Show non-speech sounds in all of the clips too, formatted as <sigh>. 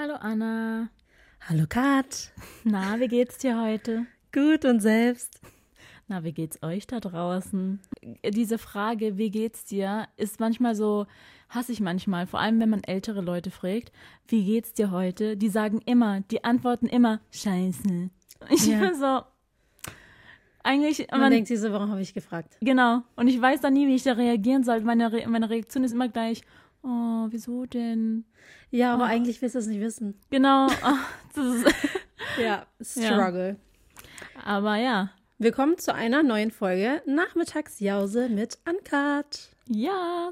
Hallo Anna. Hallo Kat. Na, wie geht's dir heute? Gut und selbst? Na, wie geht's euch da draußen? Diese Frage, wie geht's dir, ist manchmal so, hasse ich manchmal, vor allem wenn man ältere Leute fragt, wie geht's dir heute? Die sagen immer, die antworten immer, scheiße. <laughs> Ich Ja. bin so, eigentlich, Man, man, denkt sich so, warum habe ich gefragt? genau. Und ich weiß dann nie, wie ich da reagieren soll. Meine, Re meine Reaktion ist immer gleich, oh, wieso denn? Ja, aber Oh. eigentlich willst du es nicht wissen. Genau. <laughs> <laughs> Ja, Struggle. aber ja, Willkommen zu einer neuen Folge Nachmittagsjause mit Uncut. ja.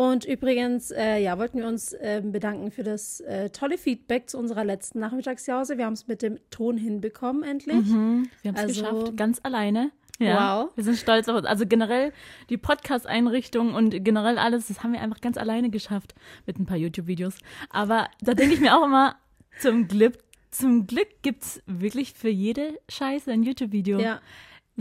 Und übrigens, äh, ja, wollten wir uns ähm, bedanken für das äh, tolle Feedback zu unserer letzten Nachmittagsjause. Wir haben es mit dem Ton hinbekommen, endlich. Mhm, wir haben es Also- geschafft, ganz alleine. Ja, Wow. Wir sind stolz auf uns. Also generell die Podcast-Einrichtung und generell alles, das haben wir einfach ganz alleine geschafft mit ein paar YouTube-Videos. Aber da denke ich mir auch immer, zum Glück, zum Glück gibt's wirklich für jede Scheiße ein YouTube-Video. Ja,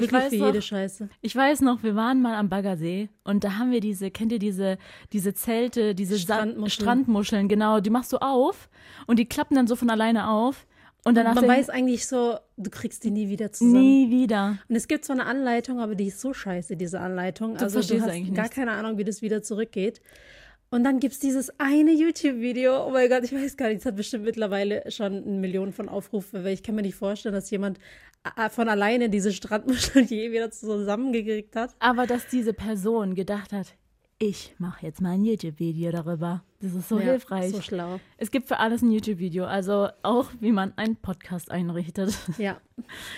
Ich wirklich weiß für noch- jede Scheiße. Ich weiß noch, wir waren mal am Baggersee und da haben wir diese, kennt ihr diese, diese Zelte, diese Strandmuscheln. Strandmuscheln, genau, die machst du auf und die klappen dann so von alleine auf. Und danach Man weiß eigentlich so, du kriegst die nie wieder zusammen. nie wieder. Und es gibt zwar eine Anleitung, aber die ist so scheiße, diese Anleitung. Das also du du hast gar nicht. keine Ahnung, wie das wieder zurückgeht. Und dann gibt es dieses eine YouTube-Video. Oh mein Gott, ich weiß gar nicht, es hat bestimmt mittlerweile schon eine Million von Aufrufen, weil ich kann mir nicht vorstellen, dass jemand äh, von alleine diese Strandmuscheln <laughs> je wieder zusammengekriegt hat. Aber dass diese Person gedacht hat, ich mache jetzt mal ein YouTube-Video darüber. Das ist so Ja, hilfreich. So schlau. es gibt für alles ein YouTube-Video, also auch wie man einen Podcast einrichtet. Ja,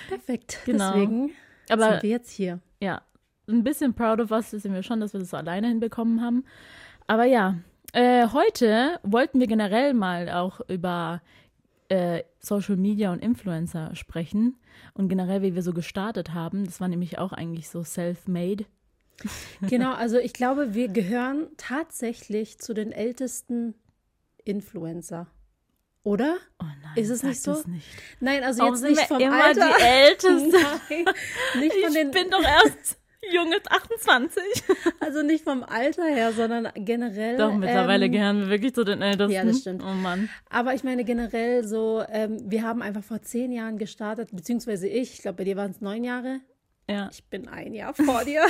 perfekt. <laughs> Genau. Deswegen Aber sind wir jetzt hier. ja, ein bisschen proud of us sind wir schon, dass wir das so alleine hinbekommen haben. Aber ja, äh, heute wollten wir generell mal auch über äh, Social Media und Influencer sprechen und generell, wie wir so gestartet haben. Das war nämlich auch eigentlich so self-made. <laughs> Genau, also ich glaube, wir gehören tatsächlich zu den ältesten Influencer. Oder? Oh nein, Ist es nicht so? Nicht. Nein, also jetzt nicht vom immer Alter. die Älteste? <laughs> Nein, nicht von Ich den, bin doch erst junge 28. also nicht vom Alter her, sondern generell. Doch, mittlerweile ähm, gehören wir wirklich zu den Ältesten. ja, das stimmt. Oh Mann. Aber ich meine generell so, ähm, wir haben einfach vor zehn Jahren gestartet, beziehungsweise ich, ich glaube, bei dir waren es neun Jahre. Ja. Ich bin ein Jahr vor <laughs> dir.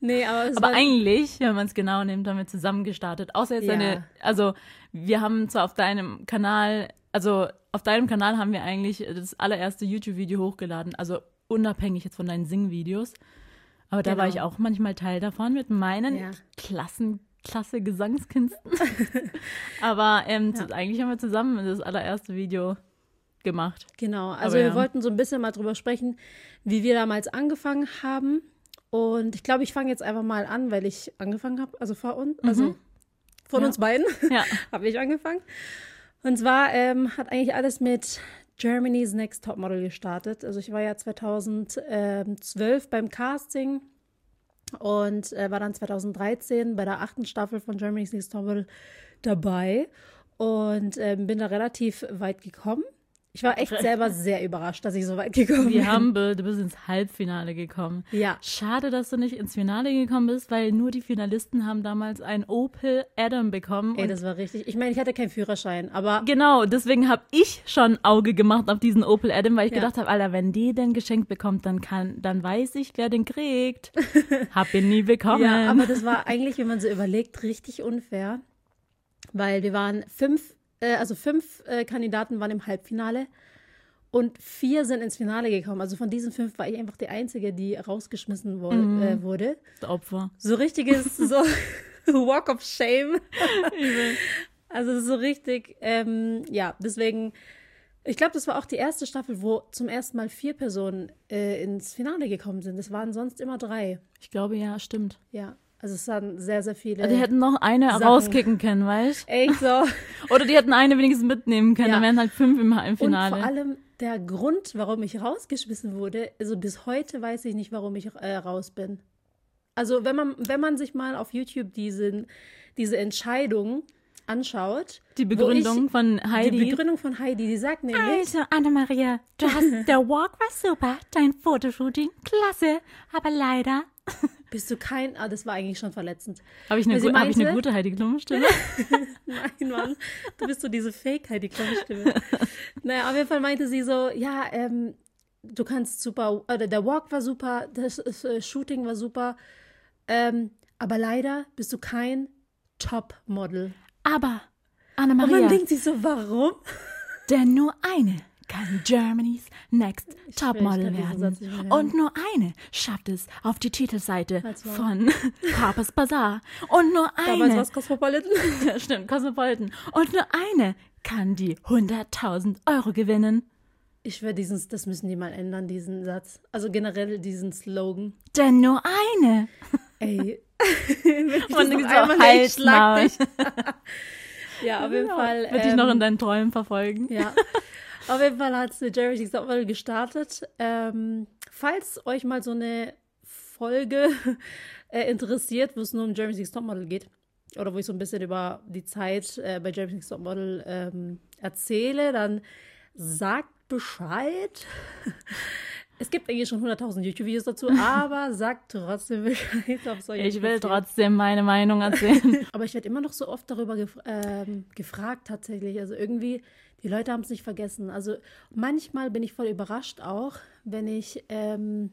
nee, aber es Aber eigentlich, wenn man es genau nimmt, haben wir zusammen gestartet. Außer jetzt Ja. deine, also wir haben zwar auf deinem Kanal, also auf deinem Kanal haben wir eigentlich das allererste YouTube-Video hochgeladen, also unabhängig jetzt von deinen Sing-Videos. Aber da war Genau. ich auch manchmal Teil davon mit meinen Ja. Klassen, klasse Gesangskünsten. <laughs> Aber ähm, zu- eigentlich haben wir zusammen das allererste Video gemacht. Genau, also Aber wir ja. wollten so ein bisschen mal drüber sprechen, wie wir damals angefangen haben. Und ich glaube, ich fange jetzt einfach mal an, weil ich angefangen habe, also vor uns, also von Mhm. Ja. uns beiden Ja. <laughs> habe ich angefangen. Und zwar ähm, hat eigentlich alles mit Germany's Next Topmodel gestartet. Also ich war ja 2012 beim Casting und äh, war dann 2013 bei der achten Staffel von Germany's Next Topmodel dabei und ähm, bin da relativ weit gekommen. Ich war echt selber sehr überrascht, dass ich so weit gekommen Wir bin. haben, du bist ins Halbfinale gekommen. ja, Schade, dass du nicht ins Finale gekommen bist, weil nur die Finalisten haben damals ein Opel Adam bekommen. ey, das war richtig. Ich meine, ich hatte keinen Führerschein, aber genau, deswegen habe ich schon Auge gemacht auf diesen Opel Adam, weil ich Ja. gedacht habe, Alter, wenn die den geschenkt bekommt, dann kann, dann weiß ich, wer den kriegt. <laughs> Hab ihn nie bekommen. Ja, aber das war eigentlich, wenn man so überlegt, richtig unfair, weil wir waren fünf, äh, also fünf äh, Kandidaten waren im Halbfinale und vier sind ins Finale gekommen. Also von diesen fünf war ich einfach die Einzige, die rausgeschmissen wo Mhm. äh, wurde. Das Opfer. So richtiges, <laughs> so <laughs> Walk of Shame. Also so richtig, ähm, ja, deswegen. Ich glaube, das war auch die erste Staffel, wo zum ersten Mal vier Personen äh, ins Finale gekommen sind. Es waren sonst immer drei. Ich glaube, ja, stimmt. Ja, also es waren sehr, sehr viele. Also die hätten noch eine Sachen. rauskicken können, weißt Echt so. <laughs> Oder die hätten eine wenigstens mitnehmen können, Ja. dann wären halt fünf im, im Und Finale. vor allem der Grund, warum ich rausgeschmissen wurde, also bis heute weiß ich nicht, warum ich äh, raus bin. Also wenn man, wenn man sich mal auf YouTube diesen, diese Entscheidung anschaut, die Begründung ich- von Heidi. die Begründung von Heidi, die sagt nämlich, Also, Anna-Maria, du hast, <laughs> der Walk war super, dein Fotoshooting, klasse, aber leider bist du kein, ah, das war eigentlich schon verletzend. Habe ich, eine hab ich eine gute Heidi Klum-Stimme? <laughs> Nein, Mann, du bist so diese Fake die Stimme. <laughs> naja, auf jeden Fall meinte sie so, ja, ähm, du kannst super, oder der Walk war super, das äh, Shooting war super, ähm, aber leider bist du kein Top-Model. Aber, Und man denkt sich so, warum? denn nur eine kann Germany's Next Topmodel kann diesen werden. Und nur eine schafft es auf die Titelseite von <laughs> Harper's Bazaar. Und nur Damals eine war es Cosmopolitan. <laughs> Ja, stimmt, Cosmopolitan. Und nur eine kann die 100.000 Euro gewinnen. Ich schwöre, diesen, das müssen die mal ändern, diesen Satz. Also generell diesen Slogan. Denn nur eine. <laughs> Ey. Und so einmal ich schlag dich. ja, auf jeden Fall. Wird dich noch in ähm, deinen Träumen verfolgen. Ja. Auf jeden Fall hat Jeremy Next Topmodel gestartet. Ähm, falls euch mal so eine Folge <laughs> äh, interessiert, wo es nur um Jeremy Next Topmodel geht, oder wo ich so ein bisschen über die Zeit äh, bei Jeremy Next Topmodel ähm, erzähle, dann sagt Bescheid. <laughs> Es gibt eigentlich schon 100.000 YouTube-Videos dazu, <laughs> aber sagt trotzdem Bescheid, Ich will trotzdem meine Meinung erzählen. Aber ich werde immer noch so oft darüber gef ähm, gefragt tatsächlich. Also irgendwie, die Leute haben es nicht vergessen. Also manchmal bin ich voll überrascht auch, wenn ich ähm,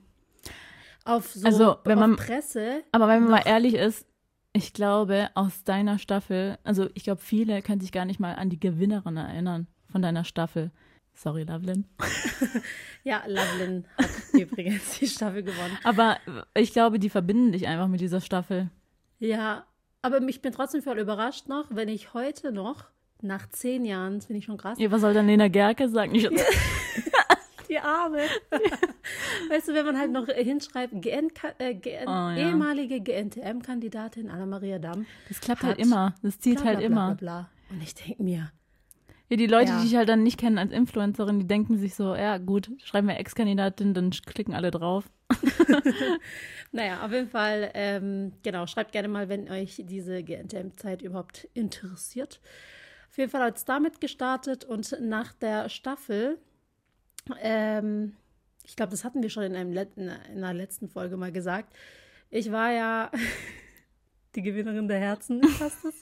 auf so Also, wenn man- Presse. Aber wenn man mal ehrlich ist, ich glaube, aus deiner Staffel, also ich glaube, viele können sich gar nicht mal an die Gewinnerin erinnern von deiner Staffel. Sorry, Lovelin. <laughs> Ja, Lovelin hat <laughs> übrigens die Staffel gewonnen. Aber ich glaube, die verbinden dich einfach mit dieser Staffel. Ja, aber ich bin trotzdem voll überrascht noch, wenn ich heute noch, nach zehn Jahren, das finde ich schon krass, Ja, was soll dann Lena Gerke sagen? <laughs> Ich, Die Arme. <laughs> weißt du, wenn man halt noch hinschreibt, GN, äh, GN, Oh, ja. ehemalige GNTM-Kandidatin Anna-Maria Damm. Das klappt halt immer. Das zieht bla, halt bla, immer. Bla. Und ich denke mir, Ja, die Leute, Ja. die dich halt dann nicht kennen als Influencerin, die denken sich so, ja gut, schreiben wir Ex-Kandidatin, dann klicken alle drauf. <laughs> naja, auf jeden Fall, ähm, genau, schreibt gerne mal, wenn euch diese GNTM-Zeit überhaupt interessiert. Auf jeden Fall hat es damit gestartet und nach der Staffel, ähm, ich glaube, das hatten wir schon in, einem Let in einer letzten Folge mal gesagt, ich war ja <laughs> die Gewinnerin der Herzen, <laughs> passt das?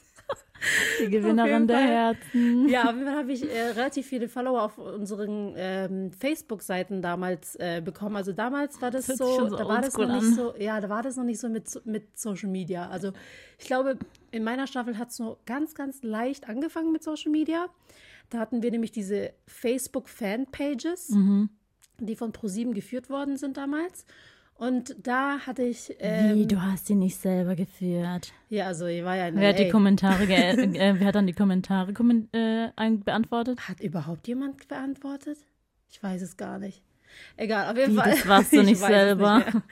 Die Gewinnerin der. Herzen. Ja, auf jeden Fall habe ich äh, relativ viele Follower auf unseren ähm, Facebook-Seiten damals äh, bekommen. Also damals war das, Das so, so da war das noch oldschool nicht an. so, ja, da war das noch nicht so mit, so- mit Social Media. Also ich glaube, in meiner Staffel hat es nur ganz, ganz leicht angefangen mit Social Media. Da hatten wir nämlich diese Facebook-Fanpages, Mhm. die von ProSieben geführt worden sind damals. Und da hatte ich, ähm, Wie, du hast sie nicht selber geführt. ja, also ich war ja in Wer hat die. Kommentare, äh, wer hat dann die Kommentare kommen äh, beantwortet? Hat überhaupt jemand beantwortet? Ich weiß es gar nicht. Egal, auf jeden Wie, Fall. das warst du <laughs> Ich nicht selber. mehr.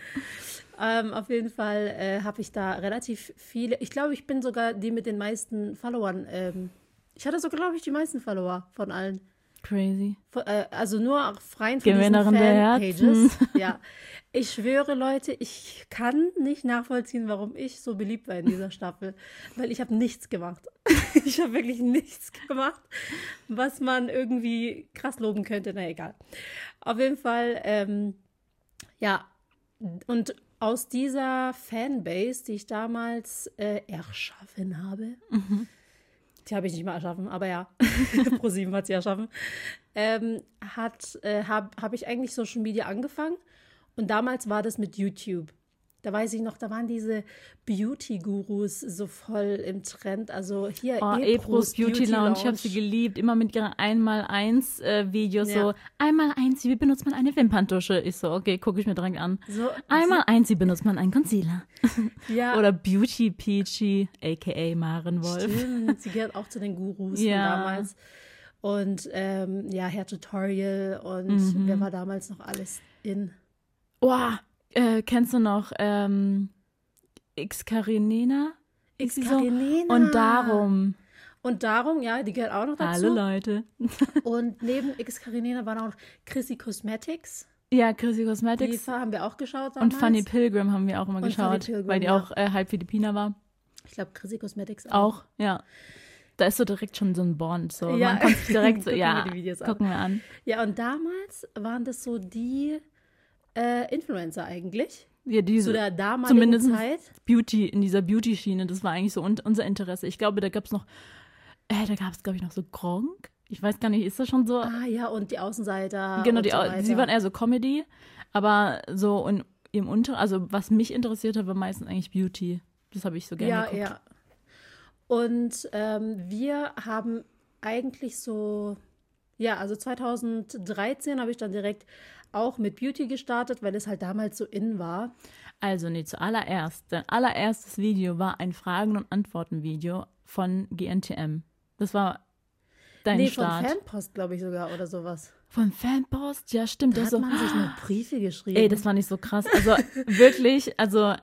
Ähm, auf jeden Fall äh, habe ich da relativ viele. Ich glaube, ich bin sogar die mit den meisten Followern. Ähm, ich hatte so, glaube ich, die meisten Follower von allen. Crazy. Von, äh, also nur auch freien von diesen Gewinnerin der Fanpages. <laughs> Ja, ich schwöre, Leute, ich kann nicht nachvollziehen, warum ich so beliebt war in dieser <laughs> Staffel, weil ich habe nichts gemacht. <laughs> ich habe wirklich nichts gemacht, was man irgendwie krass loben könnte. Na egal. Auf jeden Fall, ähm, ja, und aus dieser Fanbase, die ich damals äh, erschaffen habe, die habe ich nicht mal erschaffen, aber ja, <laughs> ProSieben hat sie erschaffen, ähm, hat, äh, habe hab ich eigentlich Social Media angefangen. Und damals war das mit YouTube. Da weiß ich noch, da waren diese Beauty-Gurus so voll im Trend. Also hier Oh, Epros Beauty Lounge, ich habe sie geliebt. Immer mit ihren 1x1 äh, Videos Ja. so, einmal eins, wie benutzt man eine Wimperntusche? Ich so, okay, gucke ich mir direkt an. So, Einmal eins, wie benutzt man einen Concealer? <laughs> ja, Oder Beauty Peachy, aka Maren Wolf. Stimmt, sie gehört auch zu den Gurus Ja. von damals. Und ähm, ja, Hair Tutorial und Mhm. wer war damals noch alles in? Oh, äh, kennst du noch ähm, X Karinina? X So. Karinina. Und darum, Und darum, ja, die gehört auch noch dazu. alle Leute. <laughs> Und neben X Karinina waren auch noch Chrissy Cosmetics. Ja, Chrissy Die Cosmetics haben wir auch geschaut und damals. Funny Pilgrim haben wir auch immer Und geschaut, Pilgrim, weil die ja. auch äh, halb Philippiner war. Ich glaube, Chrissy Cosmetics auch. Auch, ja. Da ist so direkt schon so ein Bond. So. Ja. Man kommt sich direkt <laughs> so, ja, wir die Videos an. gucken wir an. Ja, und damals waren das so die äh, Influencer eigentlich. Ja, diese, Zu der damaligen zumindest Zeit. Beauty, in dieser Beauty-Schiene, das war eigentlich so un unser Interesse. Ich glaube, da gab es noch, äh, da gab es, glaube ich, noch so Gronk. Ich weiß gar nicht, ist das schon so? Ah ja, und die Außenseiter. genau, die, so sie waren eher so Comedy, aber so in, im Unter, also was mich interessiert hat, war meistens eigentlich Beauty. Das habe ich so gerne Ja, geguckt. ja. Und ähm, wir haben eigentlich so, ja, also 2013 habe ich dann direkt auch mit Beauty gestartet, weil es halt damals so in war. Also, nee, zuallererst. Dein allererstes Video war ein Fragen- und Antworten-Video von GNTM. Das war dein nee, Start. von Fanpost, glaube ich sogar, oder sowas. Von Fanpost? Ja, stimmt. Da das hat man sich noch Briefe geschrieben. Ey, das war nicht so krass. Also wirklich, also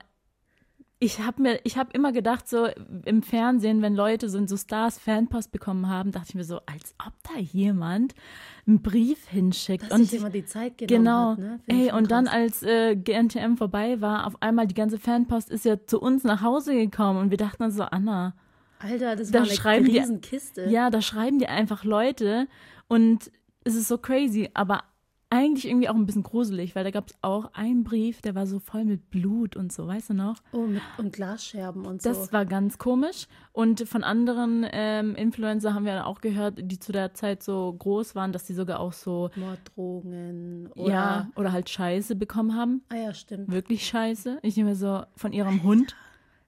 ich habe mir, ich habe immer gedacht, so im Fernsehen, wenn Leute so, so Stars Fanpost bekommen haben, dachte ich mir so, als ob da jemand einen Brief hinschickt. Dass und sich immer die Zeit genommen Genau. hat, ne? Ey, und dann, als äh, GNTM vorbei war, auf einmal die ganze Fanpost ist ja zu uns nach Hause gekommen und wir dachten dann so, Anna, Alter, das da war eine schreiben die- Riesenkiste. ja, da schreiben die einfach Leute und es ist so crazy, aber eigentlich irgendwie auch ein bisschen gruselig, weil da gab es auch einen Brief, der war so voll mit Blut und so, weißt du noch? Oh, mit, und Glasscherben und so. Das war ganz komisch. Und von anderen ähm, Influencer haben wir dann auch gehört, die zu der Zeit so groß waren, dass die sogar auch so, Morddrohungen oder. ja, oder halt Scheiße bekommen haben. Ah ja, stimmt. Wirklich Scheiße. Ich nehme so von ihrem Hund.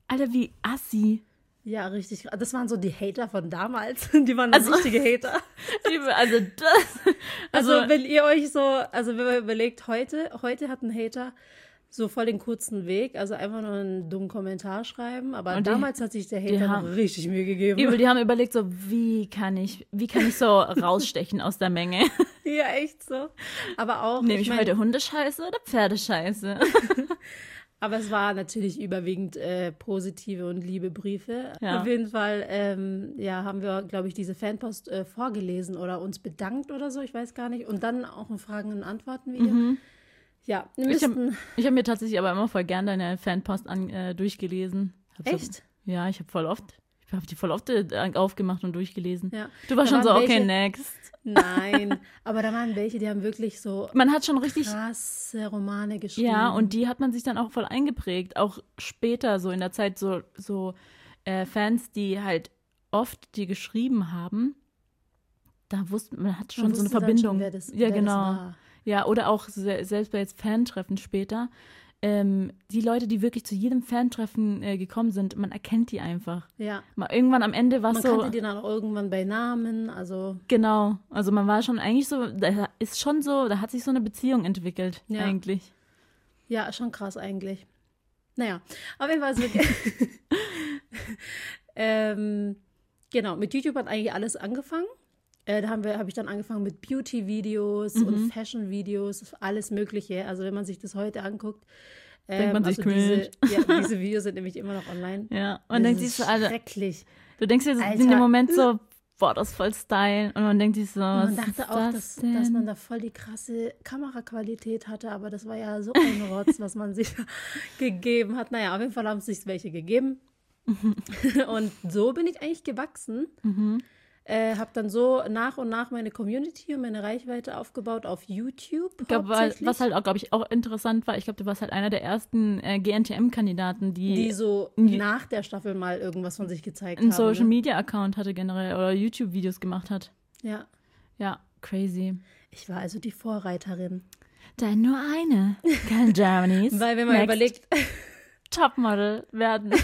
Alter, wie assi. Ja, richtig. Das waren so die Hater von damals. <laughs> Die waren also, richtige Hater. <laughs> Also das. <laughs> Also, Also, wenn ihr euch so, also wenn man überlegt, heute, heute hat ein Hater so voll den kurzen Weg, also einfach nur einen dummen Kommentar schreiben, aber Und die- damals hat sich der Hater haben- noch richtig Mühe gegeben. übel, die haben überlegt, so, wie kann ich, wie kann ich so rausstechen aus der Menge? Ja, echt so. Aber auch, Nehme ich, mein, heute Hundescheiße oder Pferdescheiße? Aber es war natürlich überwiegend äh, positive und liebe Briefe. Ja. Auf jeden Fall, ähm, ja, haben wir, glaube ich, diese Fanpost äh, vorgelesen oder uns bedankt oder so, ich weiß gar nicht. Und dann auch ein Fragen- und Antworten-Video. Ja, Mhm. Ich habe hab mir tatsächlich aber immer voll gern deine Fanpost an, äh, durchgelesen. Hab so- echt? Ja, ich habe voll oft, habe die voll oft äh, aufgemacht und durchgelesen. Ja. Du warst Da schon so, waren okay, welche- next. Nein, <laughs> aber da waren welche, die haben wirklich so Man hat schon richtig, krasse Romane geschrieben. ja, und die hat man sich dann auch voll eingeprägt. Auch später, so in der Zeit, so, so äh, Fans, die halt oft die geschrieben haben, da wusste man hat schon Man so eine Verbindung. Schon, das, ja, genau. Ja, oder auch se selbst bei jetzt Fantreffen später. Ähm, die Leute, die wirklich zu jedem Fantreffen äh, gekommen sind, man erkennt die einfach. Ja, Mal irgendwann am Ende war man es so. kannte die dann auch irgendwann bei Namen, also Genau. Also man war schon eigentlich so, da ist schon so, da hat sich so eine Beziehung entwickelt, Ja. eigentlich. ja, schon krass eigentlich. Naja, auf jeden Fall ist mit, <laughs> <laughs> ähm, genau, mit YouTube hat eigentlich alles angefangen. Äh, da habe ich dann angefangen mit Beauty-Videos Mhm. und Fashion-Videos, alles Mögliche. Also wenn man sich das heute anguckt, Denkt ähm, man sich also diese, ja, <laughs> diese Videos sind nämlich immer noch online. Ja. Und denkt sich ist so, also, schrecklich. du denkst dir in dem Moment so, boah, das ist voll Style. Und man denkt sich so, man dachte auch, das dass, dass man da voll die krasse Kameraqualität hatte, aber das war ja so ein Rotz, was man sich <laughs> gegeben hat. Naja, auf jeden Fall haben es sich welche gegeben. <laughs> und so bin ich eigentlich gewachsen. Mhm. Äh, habe dann so nach und nach meine Community und meine Reichweite aufgebaut auf YouTube. Ich hauptsächlich, was halt auch, glaube ich, auch interessant war, ich glaube, du warst halt einer der ersten äh, GNTM-Kandidaten, die, die so nach der Staffel mal irgendwas von sich gezeigt einen haben. Social ne? Media Account hatte generell oder YouTube-Videos gemacht hat. Ja, Ja, crazy. ich war also die Vorreiterin. Denn nur eine kann <laughs> Germany's Weil wenn man next überlegt, Topmodel werden. <laughs>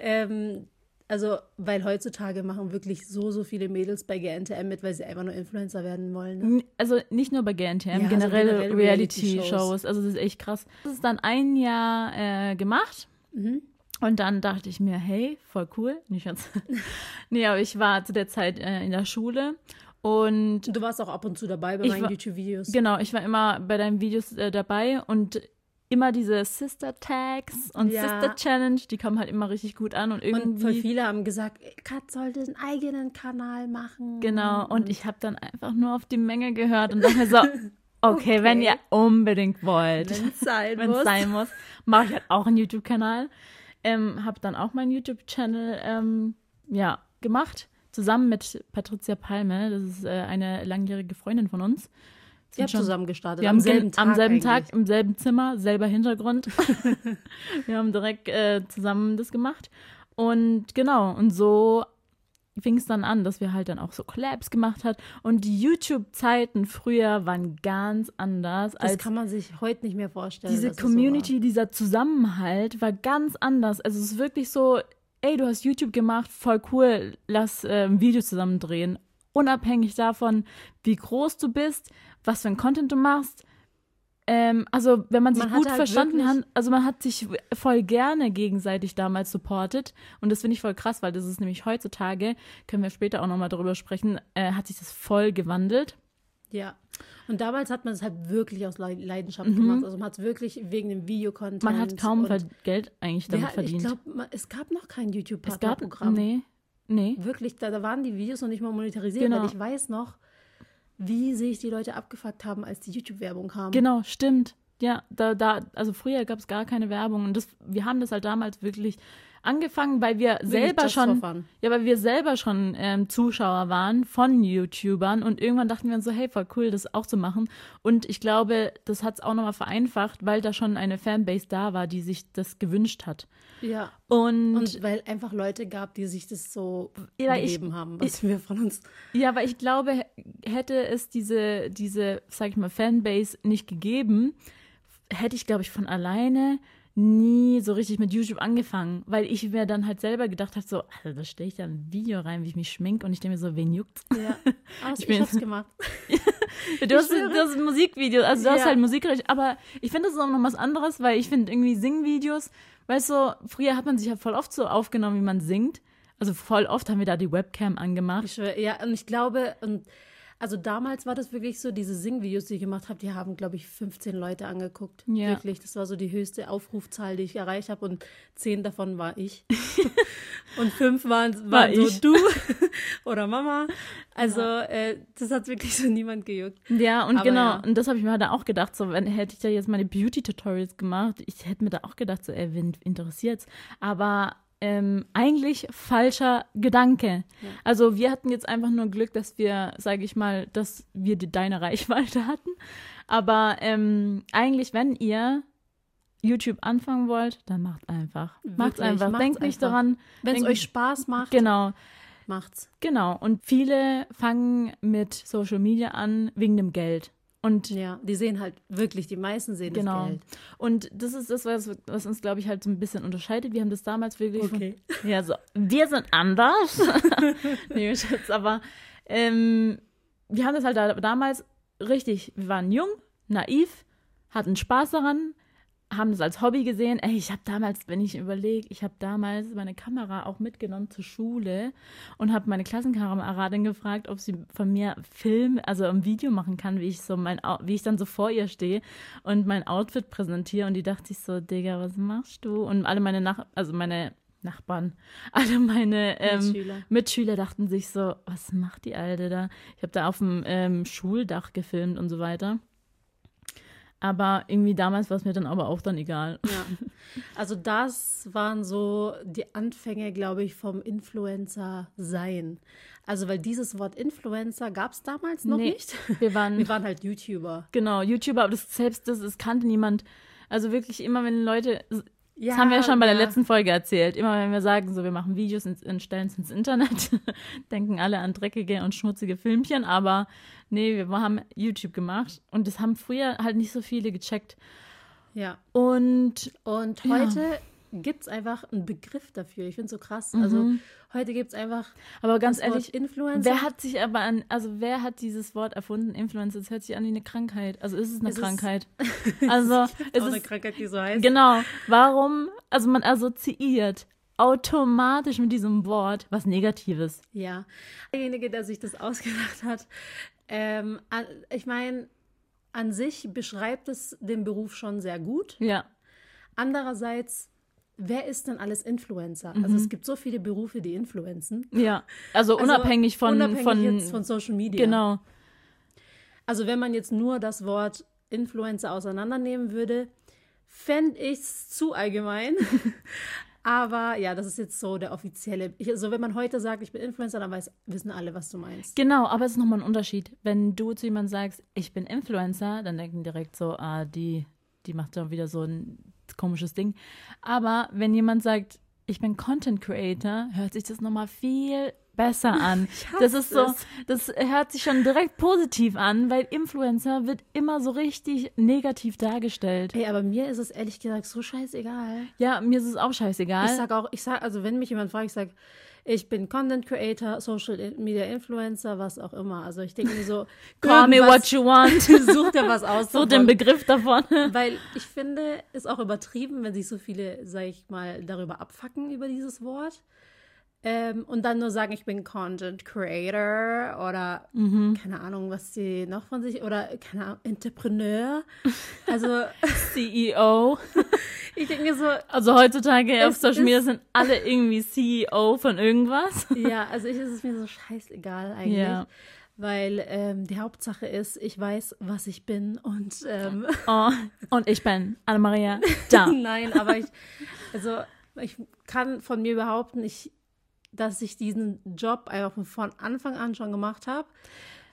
Ähm, also, weil heutzutage machen wirklich so, so viele Mädels bei GNTM mit, weil sie einfach nur Influencer werden wollen. Ne? Also nicht nur bei GNTM, Ja, also generell, generell Reality-Shows. Reality-Shows. Also das ist echt krass. Das ist dann ein Jahr äh, gemacht. Mhm. Und dann dachte ich mir, hey, voll cool. Nicht jetzt. <laughs> nee, aber ich war zu der Zeit äh, in der Schule. Und Du warst auch ab und zu dabei bei meinen YouTube-Videos. genau, ich war immer bei deinen Videos äh, dabei und immer diese Sister Tags und Ja. Sister Challenge, die kommen halt immer richtig gut an und irgendwie. Und voll viele haben gesagt, Kat sollte einen eigenen Kanal machen. Genau, und ich habe dann einfach nur auf die Menge gehört und dachte mir so, <laughs> okay, wenn Okay. ihr unbedingt wollt, Wenn es sein <laughs> wenn sein muss, mache ich halt auch einen YouTube-Kanal. Ähm, habe dann auch meinen YouTube-Channel ähm, ja, gemacht, zusammen mit Patricia Palme. Das ist äh, eine langjährige Freundin von uns. Ihr habt zusammen gestartet. Wir am selben Tag. Am selben Tag, im selben Zimmer, selber Hintergrund. <laughs> wir haben direkt äh, zusammen das gemacht. Und genau, und so fing es dann an, dass wir halt dann auch so Collabs gemacht hat und die YouTube-Zeiten früher waren ganz anders. Das kann man sich heute nicht mehr vorstellen. Diese Community, so dieser Zusammenhalt war ganz anders. Also es ist wirklich so, ey, du hast YouTube gemacht, voll cool, lass äh, ein Video zusammen drehen. Unabhängig davon, wie groß du bist, was für ein Content du machst, ähm, also, wenn man sich man gut halt verstanden hat, also man hat sich voll gerne gegenseitig damals supportet. Und das finde ich voll krass, weil das ist nämlich heutzutage, können wir später auch nochmal darüber sprechen, äh, hat sich das voll gewandelt. Ja. Und damals hat man es halt wirklich aus Leidenschaft mhm. gemacht. Also man hat es wirklich wegen dem Videocontent. Man hat kaum Geld eigentlich damit wer, verdient. Ich glaube, es gab noch kein YouTube-Partnerprogramm. Nee. Nee. Wirklich, da, da, waren die Videos noch nicht mal monetarisiert. Genau. Weil ich weiß noch, wie sich die Leute abgefuckt haben, als die YouTube-Werbung kam. Genau, stimmt. Ja, da, da, also früher gab es gar keine Werbung und das, wir haben das halt damals wirklich angefangen, weil wir Wirklich selber schon, ja, weil wir selber schon ähm, Zuschauer waren von YouTubern und irgendwann dachten wir uns so, hey, voll cool, das auch zu machen. Und ich glaube, das hat es auch nochmal vereinfacht, weil da schon eine Fanbase da war, die sich das gewünscht hat. Ja. Und, und weil einfach Leute gab, die sich das so ja, gegeben haben, was ich, wir von uns. Ja, aber ich glaube, hätte es diese, diese, sag ich mal, Fanbase nicht gegeben, hätte ich, glaube ich, von alleine nie so richtig mit YouTube angefangen, weil ich mir dann halt selber gedacht habe, so, also da stelle ich da ein Video rein, wie ich mich schminke und ich denke mir so, wen juckt's? Ja, also <laughs> ich, ich hab's <laughs> gemacht. du, hast, du hast Musikvideos, also du ja. hast halt Musikrecht, aber ich finde das ist auch noch was anderes, weil ich finde irgendwie Singvideos, weißt du, früher hat man sich ja voll oft so aufgenommen, wie man singt. Also voll oft haben wir da die Webcam angemacht. Ich, ja, und ich glaube, und also damals war das wirklich so, diese Singvideos, die ich gemacht habe, die haben, glaube ich, 15 Leute angeguckt. Ja. Wirklich, das war so die höchste Aufrufzahl, die ich erreicht habe und zehn davon war ich. <laughs> und fünf waren, waren war so ich. du <laughs> oder Mama. Also ja. äh, das hat wirklich so niemand gejuckt. Ja, und Aber genau, ja. und das habe ich mir halt auch gedacht, so wenn hätte ich da jetzt meine Beauty-Tutorials gemacht, ich hätte mir da auch gedacht, so, ey, wen interessiert's? Aber ähm, eigentlich falscher Gedanke. Ja. Also wir hatten jetzt einfach nur Glück, dass wir, sage ich mal, dass wir die, deine Reichweite hatten. Aber ähm, eigentlich, wenn ihr YouTube anfangen wollt, dann macht einfach. Macht's einfach. Macht's Denkt nicht daran. Wenn es euch Spaß macht. Genau. Macht's. Genau. Und viele fangen mit Social Media an wegen dem Geld. Und ja, die sehen halt wirklich, die meisten sehen genau. das Geld. Und das ist das, was, was uns, glaube ich, halt so ein bisschen unterscheidet. Wir haben das damals wirklich. Okay. Von, <laughs> ja, so, wir sind anders. <laughs> nee, Schatz, aber ähm, wir haben das halt da, damals richtig, wir waren jung, naiv, hatten Spaß daran, haben das als Hobby gesehen. Ey, ich habe damals, wenn ich überlege, ich habe damals meine Kamera auch mitgenommen zur Schule und habe meine Klassenkameradin gefragt, ob sie von mir Film, also ein Video machen kann, wie ich so mein, wie ich dann so vor ihr stehe und mein Outfit präsentiere. Und die dachte sich so, Digga, was machst du? Und alle meine Nach, also meine Nachbarn, <laughs> alle meine ähm, Mitschüler. Mitschüler. dachten sich so, was macht die Alte da? Ich habe da auf dem ähm, Schuldach gefilmt und so weiter. Aber irgendwie damals war es mir dann aber auch dann egal. Ja. Also das waren so die Anfänge, glaube ich, vom Influencer sein. Also weil dieses Wort Influencer gab es damals noch nee, nicht. <laughs> Wir waren, wir waren halt YouTuber. Genau, YouTuber, aber das selbst das, das kannte niemand. Also wirklich immer, wenn Leute ja, das haben wir ja schon bei der letzten Folge erzählt. Immer wenn wir sagen, so wir machen Videos und stellen es ins Internet, <laughs> denken alle an dreckige und schmutzige Filmchen, aber nee, wir haben YouTube gemacht und das haben früher halt nicht so viele gecheckt. Ja. Und, und heute ja gibt es einfach einen Begriff dafür. Ich finde es so krass. Mhm. Also heute gibt es einfach. Aber ganz ehrlich, Influencer. Wer hat sich aber an, also wer hat dieses Wort erfunden? Influencer, das hört sich an wie eine Krankheit. Also ist es eine es Krankheit. <laughs> Ist, also es ist eine Krankheit, die so heißt. Genau. Warum? Also man assoziiert automatisch mit diesem Wort was Negatives. Ja. Derjenige, der sich das ausgedacht hat, ähm, ich meine, an sich beschreibt es den Beruf schon sehr gut. Ja. Andererseits wer ist denn alles Influencer? Also mhm. Also es gibt so viele Berufe, die influenzen. Ja, also, also unabhängig von, unabhängig von, von Social Media. Genau. Also wenn man jetzt nur das Wort Influencer auseinandernehmen würde, fände ich es zu allgemein. <laughs> Aber ja, das ist jetzt so der offizielle. Ich, also wenn man heute sagt, ich bin Influencer, dann weiß, wissen alle, was du meinst. Genau, aber es ist nochmal ein Unterschied. Wenn du zu jemandem sagst, ich bin Influencer, dann denken direkt so, ah, die, die macht doch wieder so ein komisches Ding. Aber wenn jemand sagt, ich bin Content Creator, hört sich das nochmal viel besser <laughs> an. Das ist so, das hört sich schon direkt positiv an, weil Influencer wird immer so richtig negativ dargestellt. Ey, aber mir ist es ehrlich gesagt so scheißegal. Ja, mir ist es auch scheißegal. Ich sag auch, ich sag, also wenn mich jemand fragt, ich sag, ich bin Content Creator, Social Media Influencer, was auch immer. Also ich denke mir so, <laughs> call me what you want. <laughs> Such dir was aus. <laughs> So den Begriff davon. Weil ich finde, ist auch übertrieben, wenn sich so viele, sag ich mal, darüber abfacken über dieses Wort. Ähm, und dann nur sagen, ich bin Content Creator oder Mhm. keine Ahnung, was sie noch von sich oder keine Ahnung, Entrepreneur. <laughs> Also CEO. <laughs> ich denke so, Also heutzutage auf Social Media sind alle irgendwie CEO von irgendwas. ja, also ich ist es mir so scheißegal eigentlich. Ja. Weil ähm, die Hauptsache ist, ich weiß, was ich bin und ähm, Oh, und ich bin Anna-Maria <laughs> da. nein, aber ich, also ich kann von mir behaupten, ich, dass ich diesen Job einfach von- Anfang an schon gemacht habe.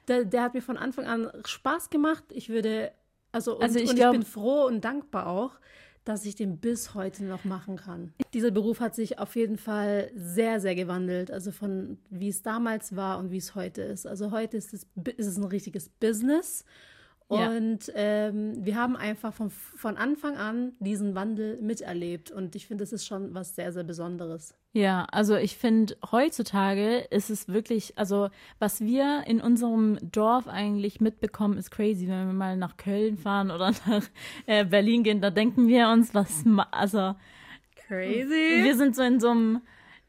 Der, der hat mir von Anfang an Spaß gemacht. Ich würde, also, und, Also ich und glaub- ich bin froh und dankbar auch, dass ich den bis heute noch machen kann. Dieser Beruf hat sich auf jeden Fall sehr, sehr gewandelt. Also von wie es damals war und wie es heute ist. Also heute ist es, ist es ein richtiges Business. Ja. Und ähm, wir haben einfach von, von Anfang an diesen Wandel miterlebt. Und ich finde, das ist schon was sehr, sehr Besonderes. Ja, also ich finde, heutzutage ist es wirklich, also was wir in unserem Dorf eigentlich mitbekommen, ist crazy. Wenn wir mal nach Köln fahren oder <laughs> nach äh, Berlin gehen, da denken wir uns, was, also Crazy. wir sind so in so einem,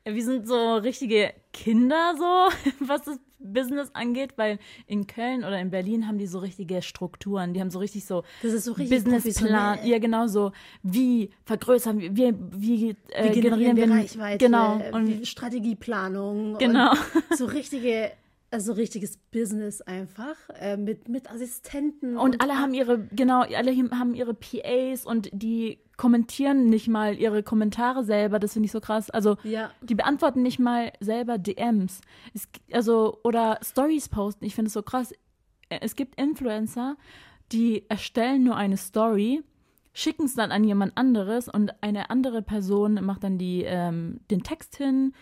wir sind so richtige Kinder so, <laughs> was das Business angeht, weil in Köln oder in Berlin haben die so richtige Strukturen, die haben so richtig so Das ist so richtig Businessplan, ja genau so, wie vergrößern wir, wie, wie, äh, Wie generieren wir wir Reichweite? Genau, und Strategieplanung. Genau. Und so richtige, also richtiges Business einfach äh, mit, mit Assistenten. Und alle haben ihre, genau, alle haben ihre PAs und die kommentieren nicht mal ihre Kommentare selber. Das finde ich so krass. Also, Ja. die beantworten nicht mal selber DMs. Es, also, oder Stories posten. Ich finde es so krass. Äh, Es gibt Influencer, die erstellen nur eine Story, schicken es dann an jemand anderes und eine andere Person macht dann die, ähm, den Text hin,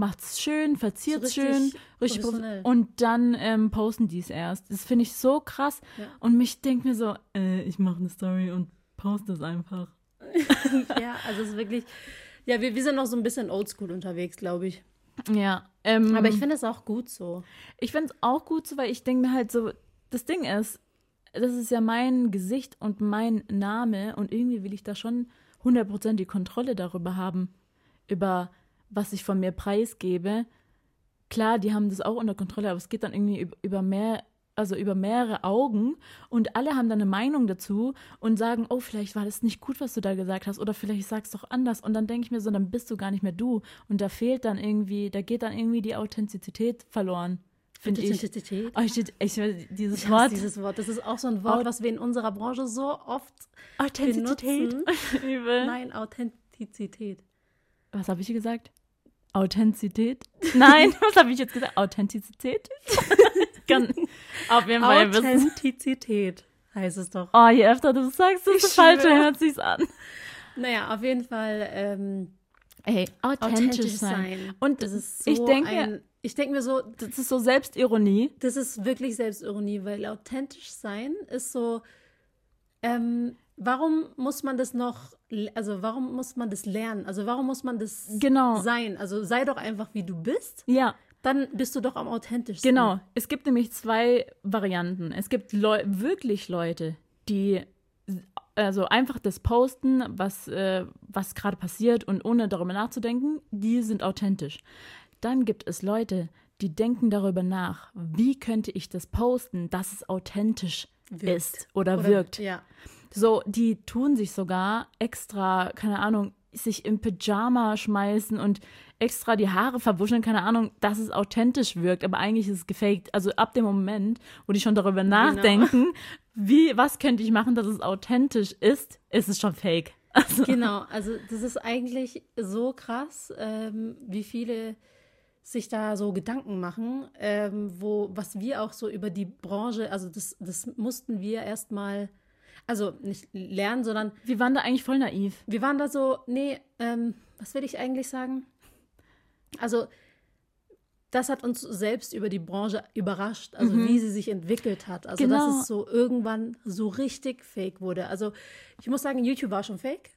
macht's schön, verziert's So richtig schön, richtig professionell. prof- und dann ähm, posten die es erst. Das finde ich so krass. Ja. Und mich denkt mir so, äh, ich mache eine Story und poste es einfach. <laughs> ja, also es ist wirklich. Ja, wir, wir sind noch so ein bisschen oldschool unterwegs, glaube ich. Ja. Ähm, Aber ich finde es auch gut so. Ich finde es auch gut so, weil ich denke mir halt so, das Ding ist, das ist ja mein Gesicht und mein Name und irgendwie will ich da schon 100% die Kontrolle darüber haben, über was ich von mir preisgebe. Klar, die haben das auch unter Kontrolle, aber es geht dann irgendwie über, mehr, also über mehrere Augen und alle haben dann eine Meinung dazu und sagen, oh, vielleicht war das nicht gut, was du da gesagt hast oder vielleicht sagst du doch anders und dann denke ich mir so, dann bist du gar nicht mehr du und da fehlt dann irgendwie, da geht dann irgendwie die Authentizität verloren, finde ich. Authentizität. Oh, ich, ich, dieses Ich Wort. dieses Wort. Das ist auch so ein Wort, was wir in unserer Branche so oft Authentizität. benutzen. <laughs> Nein, Authentizität. Was habe ich gesagt? Authentizität? Nein, <laughs> was habe ich jetzt gesagt? Authentizität? <laughs> Kann, auf jeden Fall. Authentizität heißt es doch. Oh, je öfter du sagst, desto falscher hört sich's an. Naja, auf jeden Fall ähm, Ey, authentisch, sein. Und das ist so ich denke, ein, ich denke mir so, das ist so Selbstironie. das ist wirklich Selbstironie, weil authentisch sein ist so, ähm, warum muss man das noch, also warum muss man das lernen? Also warum muss man das Genau. sein? Also sei doch einfach, wie du bist, Ja, dann bist du doch am authentischsten. genau. Es gibt nämlich zwei Varianten. Es gibt Leu wirklich Leute, die also einfach das posten, was, äh, was gerade passiert und ohne darüber nachzudenken, die sind authentisch. Dann gibt es Leute, die denken darüber nach, wie könnte ich das posten, dass es authentisch Wirkt. ist oder, Oder, wirkt. Ja. So, die tun sich sogar extra, keine Ahnung, sich im Pyjama schmeißen und extra die Haare verwuscheln, keine Ahnung, dass es authentisch wirkt, aber eigentlich ist es gefaked. Also ab dem Moment, wo die schon darüber nachdenken, wie, was könnte ich machen, dass es authentisch ist, ist es schon fake. <laughs> Also, Genau, also das ist eigentlich so krass, ähm, wie viele sich da so Gedanken machen, ähm, wo, was wir auch so über die Branche, also das, das mussten wir erstmal, also nicht lernen, sondern wir waren da eigentlich voll naiv. wir waren da so, nee, ähm, was will ich eigentlich sagen? Also, das hat uns selbst über die Branche überrascht, also wie sie sich entwickelt hat. Also, Genau. dass es so irgendwann so richtig fake wurde. Also, ich muss sagen, YouTube war schon fake.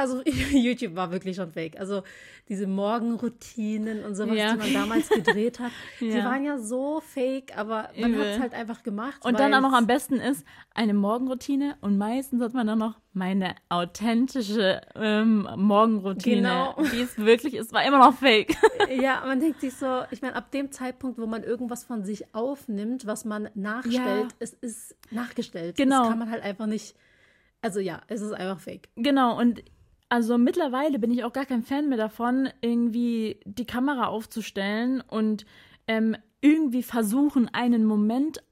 Also, <laughs> YouTube war wirklich schon fake. Also, diese Morgenroutinen und sowas, Ja. die man damals gedreht hat, <laughs> die Ja. waren ja so fake, aber man hat es halt einfach gemacht. Und dann auch noch am besten ist eine Morgenroutine und meistens hat man dann noch meine authentische ähm, Morgenroutine, Genau. die es wirklich ist, war immer noch fake. <laughs> Ja, man denkt sich so, ich meine, ab dem Zeitpunkt, wo man irgendwas von sich aufnimmt, was man nachstellt, Ja. es ist nachgestellt. Genau. Das kann man halt einfach nicht. Also ja, es ist einfach fake. Genau, und also mittlerweile bin ich auch gar kein Fan mehr davon, irgendwie die Kamera aufzustellen und ähm, irgendwie versuchen, einen Moment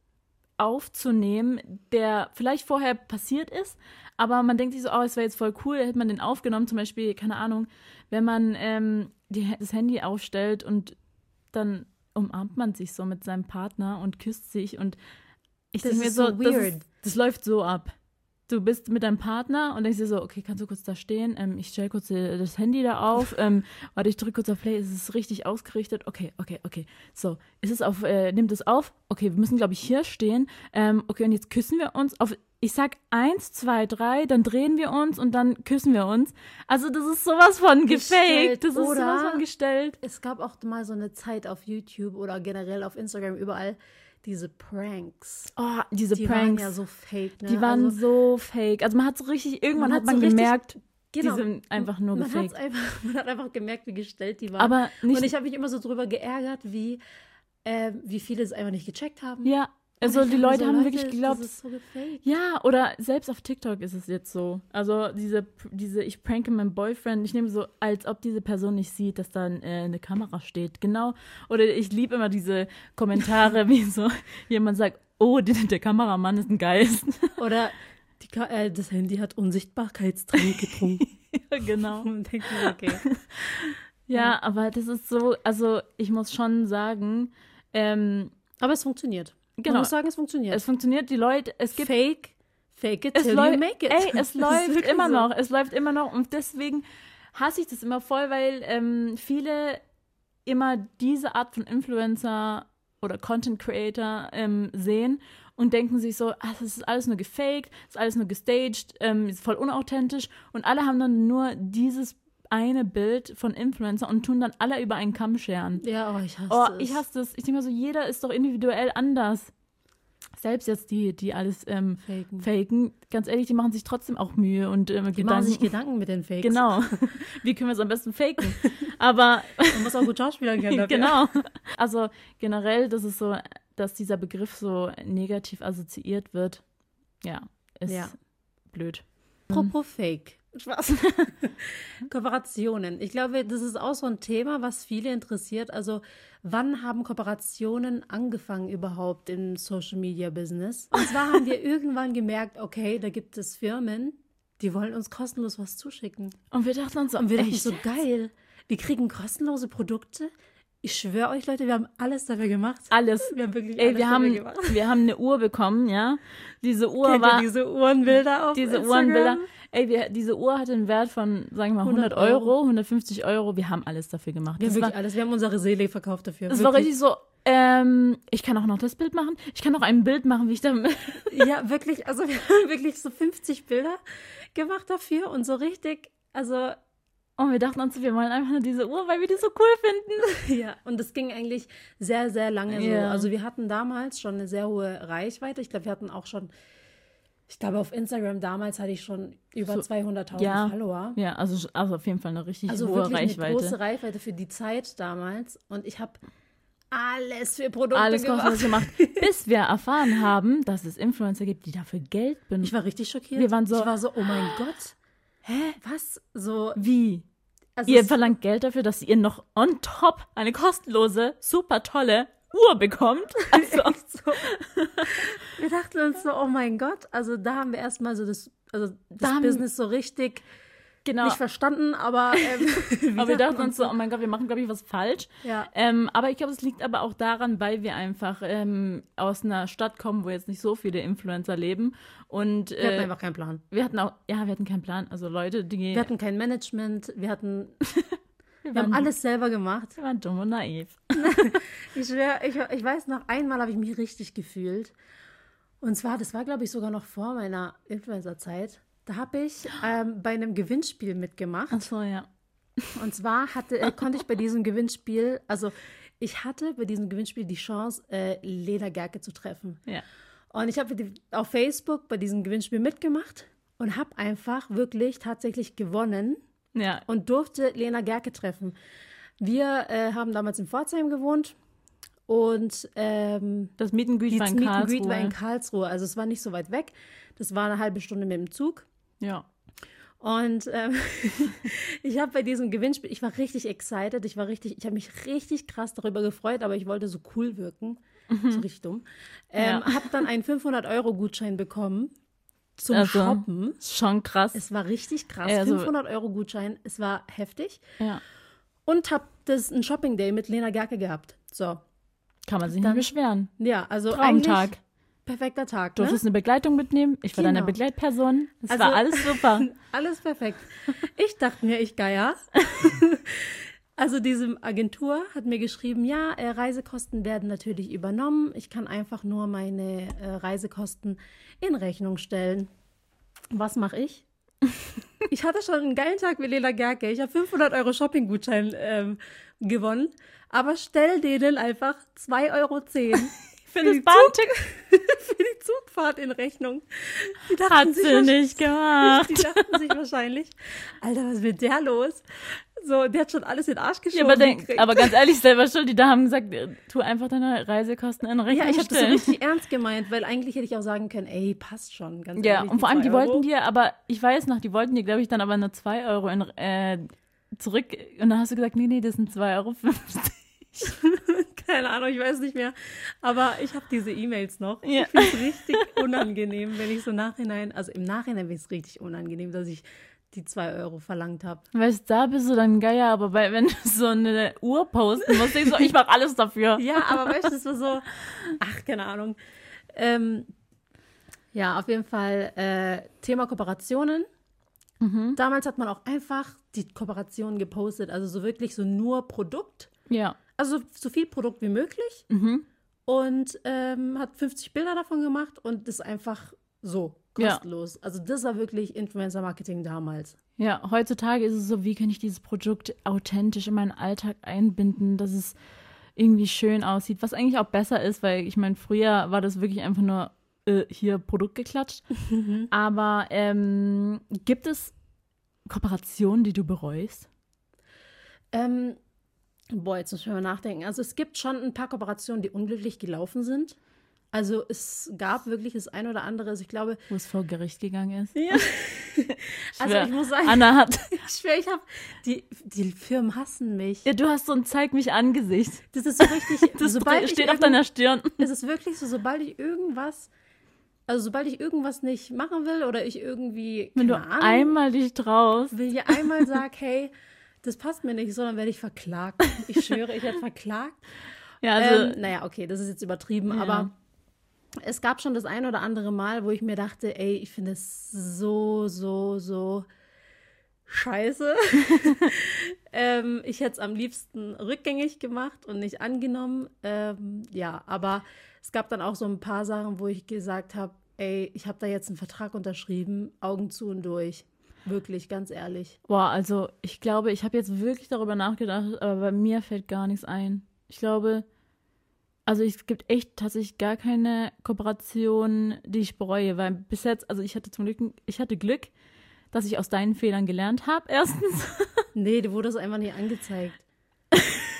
aufzunehmen, der vielleicht vorher passiert ist, aber man denkt sich so, oh, es wäre jetzt voll cool, hätte man den aufgenommen, zum Beispiel, keine Ahnung, wenn man ähm, die, das Handy aufstellt und dann umarmt man sich so mit seinem Partner und küsst sich und ich denke mir so, so das, ist, das läuft so ab. Du bist mit deinem Partner und denkst dir so, okay, kannst du kurz da stehen? Ähm, ich stelle kurz das Handy da auf. <laughs> Ähm, warte, ich drücke kurz auf Play. Ist es richtig ausgerichtet? Okay, okay, okay. So, ist es auf, äh, nimmt es auf? Okay, wir müssen, glaube ich, hier stehen. Ähm, okay, und jetzt küssen wir uns auf, ich sag eins, zwei, drei, dann drehen wir uns und dann küssen wir uns. Also, das ist sowas von gefaked. Das ist sowas von gestellt. Es gab auch mal so eine Zeit auf YouTube oder generell auf Instagram überall diese Pranks. Oh, diese Die Pranks. waren ja so fake, ne? die waren also, so fake. Also, man hat so richtig, irgendwann Man hat man so gemerkt, genau. die sind einfach nur man, gefaked. einfach, <laughs> man hat einfach gemerkt, wie gestellt die waren. Aber nicht Und ich habe mich immer so drüber geärgert, wie, äh, wie viele es einfach nicht gecheckt haben. Ja, also die Leute so, haben Leute, wirklich geglaubt. So. Ja, oder selbst auf TikTok ist es jetzt so. Also diese, diese ich pranke meinen Boyfriend, ich nehme so, als ob diese Person nicht sieht, dass da äh, eine Kamera steht. Genau. Oder ich liebe immer diese Kommentare, <laughs> wie so jemand sagt, oh, der, der Kameramann ist ein Geist. <laughs> Oder die, äh, das Handy hat Unsichtbarkeitstrank getrunken. <laughs> ja, genau. Und denkt mir, okay. Ja, aber das ist so, also ich muss schon sagen, ähm, Aber es funktioniert. Genau. Man muss sagen, es funktioniert. es funktioniert, die Leute, es gibt fake, fake it es till you make it. ey, es <laughs> läuft immer so. noch, es läuft immer noch und deswegen hasse ich das immer voll, weil ähm, viele immer diese Art von Influencer oder Content Creator ähm, sehen und denken sich so, ah, das ist alles nur gefaked, das ist alles nur gestaged, ähm, ist voll unauthentisch und alle haben dann nur dieses eine Bild von Influencer und tun dann alle über einen Kamm scheren. Ja, oh, ich hasse Oh, es. ich hasse das. Ich denke mal so, jeder ist doch individuell anders. Selbst jetzt die, die alles ähm, Faken. faken, ganz ehrlich, die machen sich trotzdem auch Mühe und ähm, Die machen Gedanken. sich Gedanken mit den Fakes. Genau. <laughs> Wie können wir es am besten faken? Aber Man muss auch gut schauspielern können dafür. genau. Also generell, das ist so, dass dieser Begriff so negativ assoziiert wird. Ja, ist Ja. blöd. Apropos Fake. Spaß. <laughs> Kooperationen. Ich glaube, das ist auch so ein Thema, was viele interessiert. Also, wann haben Kooperationen angefangen überhaupt im Social Media Business? Und zwar haben wir <laughs> irgendwann gemerkt, okay, da gibt es Firmen, die wollen uns kostenlos was zuschicken. Und wir dachten uns so, Und wir dachten so, geil, wir kriegen kostenlose Produkte. Ich schwöre euch, Leute, wir haben alles dafür gemacht. alles. Wir haben wirklich Ey, alles wir dafür haben, gemacht. wir haben eine Uhr bekommen, ja. Diese Uhr Kennt war, diese Uhrenbilder auf diese Instagram? Uhrenbilder. Ey, wir, diese Uhr hatte einen Wert von, sagen wir mal, 100 100 Euro, Euro. 150 Euro. Wir haben alles dafür gemacht. Wir Das haben war, wirklich alles. Wir haben unsere Seele verkauft dafür. das war richtig so, ähm, ich kann auch noch das Bild machen. Ich kann auch ein Bild machen, wie ich da, <laughs> Ja, wirklich. Also wir haben wirklich so 50 Bilder gemacht dafür und so richtig, also und wir dachten uns, wir wollen einfach nur diese Uhr, weil wir die so cool finden. <laughs> ja. Und das ging eigentlich sehr, sehr lange so. Also wir hatten damals schon eine sehr hohe Reichweite. Ich glaube, wir hatten auch schon, ich glaube auf Instagram damals hatte ich schon über So, 200.000 ja. Follower. Ja, also, also auf jeden Fall eine richtig Also hohe wirklich eine große Reichweite. Reichweite für die Zeit damals. Und ich habe alles für Produkte Alles gemacht. gemacht. <laughs> Bis wir erfahren haben, dass es Influencer gibt, die dafür Geld Ich benutzen. war richtig schockiert. Wir waren so- ich war so, oh mein Gott. Hä? Was? So, Wie? also Ihr verlangt Geld dafür, dass ihr noch on top eine kostenlose, super tolle Uhr bekommt. <laughs> Also, so. Wir dachten uns so, oh mein Gott, also da haben wir erstmal so das, also das Da Business so richtig Genau. nicht verstanden, aber, ähm, <laughs> Aber <laughs> wir dachten uns so, oh mein Gott, wir machen, glaube ich, was falsch. Ja. Ähm, aber ich glaube, es liegt aber auch daran, weil wir einfach ähm, aus einer Stadt kommen, wo jetzt nicht so viele Influencer leben. Und Wir hatten äh, einfach keinen Plan. wir hatten auch, ja, wir hatten keinen Plan. Also Leute, die Wir hatten kein Management, wir hatten, <laughs> wir wir haben alles selber gemacht. wir waren dumm und naiv. Ich schwör, ich, ich weiß noch, einmal habe ich mich richtig gefühlt. Und zwar, das war, glaube ich, sogar noch vor meiner Influencer-Zeit. Da habe ich ähm, bei einem Gewinnspiel mitgemacht. Ach so, ja. Und zwar hatte, äh, konnte ich bei diesem Gewinnspiel, also ich hatte bei diesem Gewinnspiel die Chance, äh, Lena Gerke zu treffen. Ja. Und ich habe auf Facebook bei diesem Gewinnspiel mitgemacht und habe einfach wirklich tatsächlich gewonnen Ja. und durfte Lena Gerke treffen. Wir äh, haben damals in Pforzheim gewohnt und ähm, Das Meet and Greet war in Meet and Greet Karlsruhe. war in Karlsruhe. Also es war nicht so weit weg. Das war eine halbe Stunde mit dem Zug. Ja. Und ähm, <laughs> ich habe bei diesem Gewinnspiel, ich war richtig excited, ich war richtig, ich habe mich richtig krass darüber gefreut, aber ich wollte so cool wirken, so richtig dumm. Ähm, Ja. Habe dann einen 500-Euro-Gutschein bekommen zum Also, Shoppen. Schon krass. Es war richtig krass, also- 500-Euro-Gutschein, es war heftig. ja. Und habe das ein Shopping Day mit Lena Gerke gehabt. So, Kann man sich Dann- nicht beschweren. ja, also Traumtag. eigentlich perfekter Tag. Du Ne? durftest eine Begleitung mitnehmen. Ich war deine Genau. Begleitperson. Das Also- war alles super. <laughs> Alles perfekt. Ich dachte mir, ich Geier. <laughs> Also diese Agentur hat mir geschrieben, ja, äh, Reisekosten werden natürlich übernommen. Ich kann einfach nur meine äh, Reisekosten in Rechnung stellen. Was mache ich? <laughs> Ich hatte schon einen geilen Tag mit Lela Gerke. Ich habe 500 Euro Shopping-Gutschein ähm, gewonnen. Aber stell denen einfach 2,10 Euro Für die das Bahnticket <laughs> für die Zugfahrt in Rechnung. Die hat sie nicht gemacht. <laughs> die dachten sich wahrscheinlich, Alter, was mit der los? So, der hat schon alles in den Arsch Ja, geschoben. aber, denk, aber ganz ehrlich, <laughs> selber schuld. Die da haben gesagt, äh, tu einfach deine Reisekosten in Rechnung ja, ich habe das so richtig ernst gemeint, weil eigentlich hätte ich auch sagen können, ey, passt schon, ganz Ja, ehrlich. und vor allem, die Euro. wollten dir, aber ich weiß noch, die wollten dir, glaube ich, dann aber nur 2 Euro in, äh, zurück. Und dann hast du gesagt, nee, nee, das sind 2,50 Euro. <laughs> Keine Ahnung, ich weiß nicht mehr. Aber ich habe diese E-Mails noch. Ja. Ich finde es richtig <laughs> unangenehm, wenn ich so nachhinein, also im Nachhinein finde ich es richtig unangenehm, dass ich die zwei Euro verlangt habe. Weißt du, da bist du dann Geier, aber bei, wenn du so eine Uhr posten musst, denkst du, ich mach alles dafür. <laughs> Ja, aber weißt du, das war so, ach, keine Ahnung. Ähm, ja, auf jeden Fall äh, Thema Kooperationen. Damals hat man auch einfach die Kooperationen gepostet, also so wirklich so nur Produkt, Ja. also so viel Produkt wie möglich Mhm. und ähm, hat 50 Bilder davon gemacht und das einfach so Ja. kostenlos. Also das war wirklich Influencer-Marketing damals. Ja, heutzutage ist es so, wie kann ich dieses Produkt authentisch in meinen Alltag einbinden, dass es irgendwie schön aussieht, was eigentlich auch besser ist, weil ich meine, früher war das wirklich einfach nur äh, hier Produkt geklatscht. <laughs> Aber ähm, gibt es Kooperationen, die du bereust? Ähm, boah, jetzt muss ich mal nachdenken. Also es gibt schon ein paar Kooperationen, die unglücklich gelaufen sind. Also es gab wirklich das ein oder andere. Also ich glaube, Wo es vor Gericht gegangen ist? Ja. <laughs> also schwör, ich muss sagen, Anna hat. <laughs> ich schwöre, ich habe die, die Firmen hassen mich. Ja, du hast so ein Zeig mich Angesicht. Das ist so richtig. <laughs> Das sobald steht auf deiner Stirn. Es ist wirklich so, sobald ich irgendwas, also sobald ich irgendwas nicht machen will oder ich irgendwie, Wenn du Ahnung, einmal dich traust. will ich einmal sag, hey, das passt mir nicht so, dann werde ich verklagt. Ich schwöre, ich werde verklagt. <laughs> Ja, also. ähm, naja, okay, das ist jetzt übertrieben, Ja. aber es gab schon das ein oder andere Mal, wo ich mir dachte, ey, ich finde es so, so, so scheiße. <laughs> ähm, ich hätte es am liebsten rückgängig gemacht und nicht angenommen. Ähm, ja, aber es gab dann auch so ein paar Sachen, wo ich gesagt habe, ey, ich habe da jetzt einen Vertrag unterschrieben, Augen zu und durch. Wirklich, ganz ehrlich. Boah, also ich glaube, ich habe jetzt wirklich darüber nachgedacht, aber bei mir fällt gar nichts ein. Ich glaube, also es gibt echt tatsächlich gar keine Kooperation, die ich bereue, weil bis jetzt, also ich hatte zum Glück, ich hatte Glück, dass ich aus deinen Fehlern gelernt habe, <laughs> erstens. Nee, du wurdest einfach nicht angezeigt.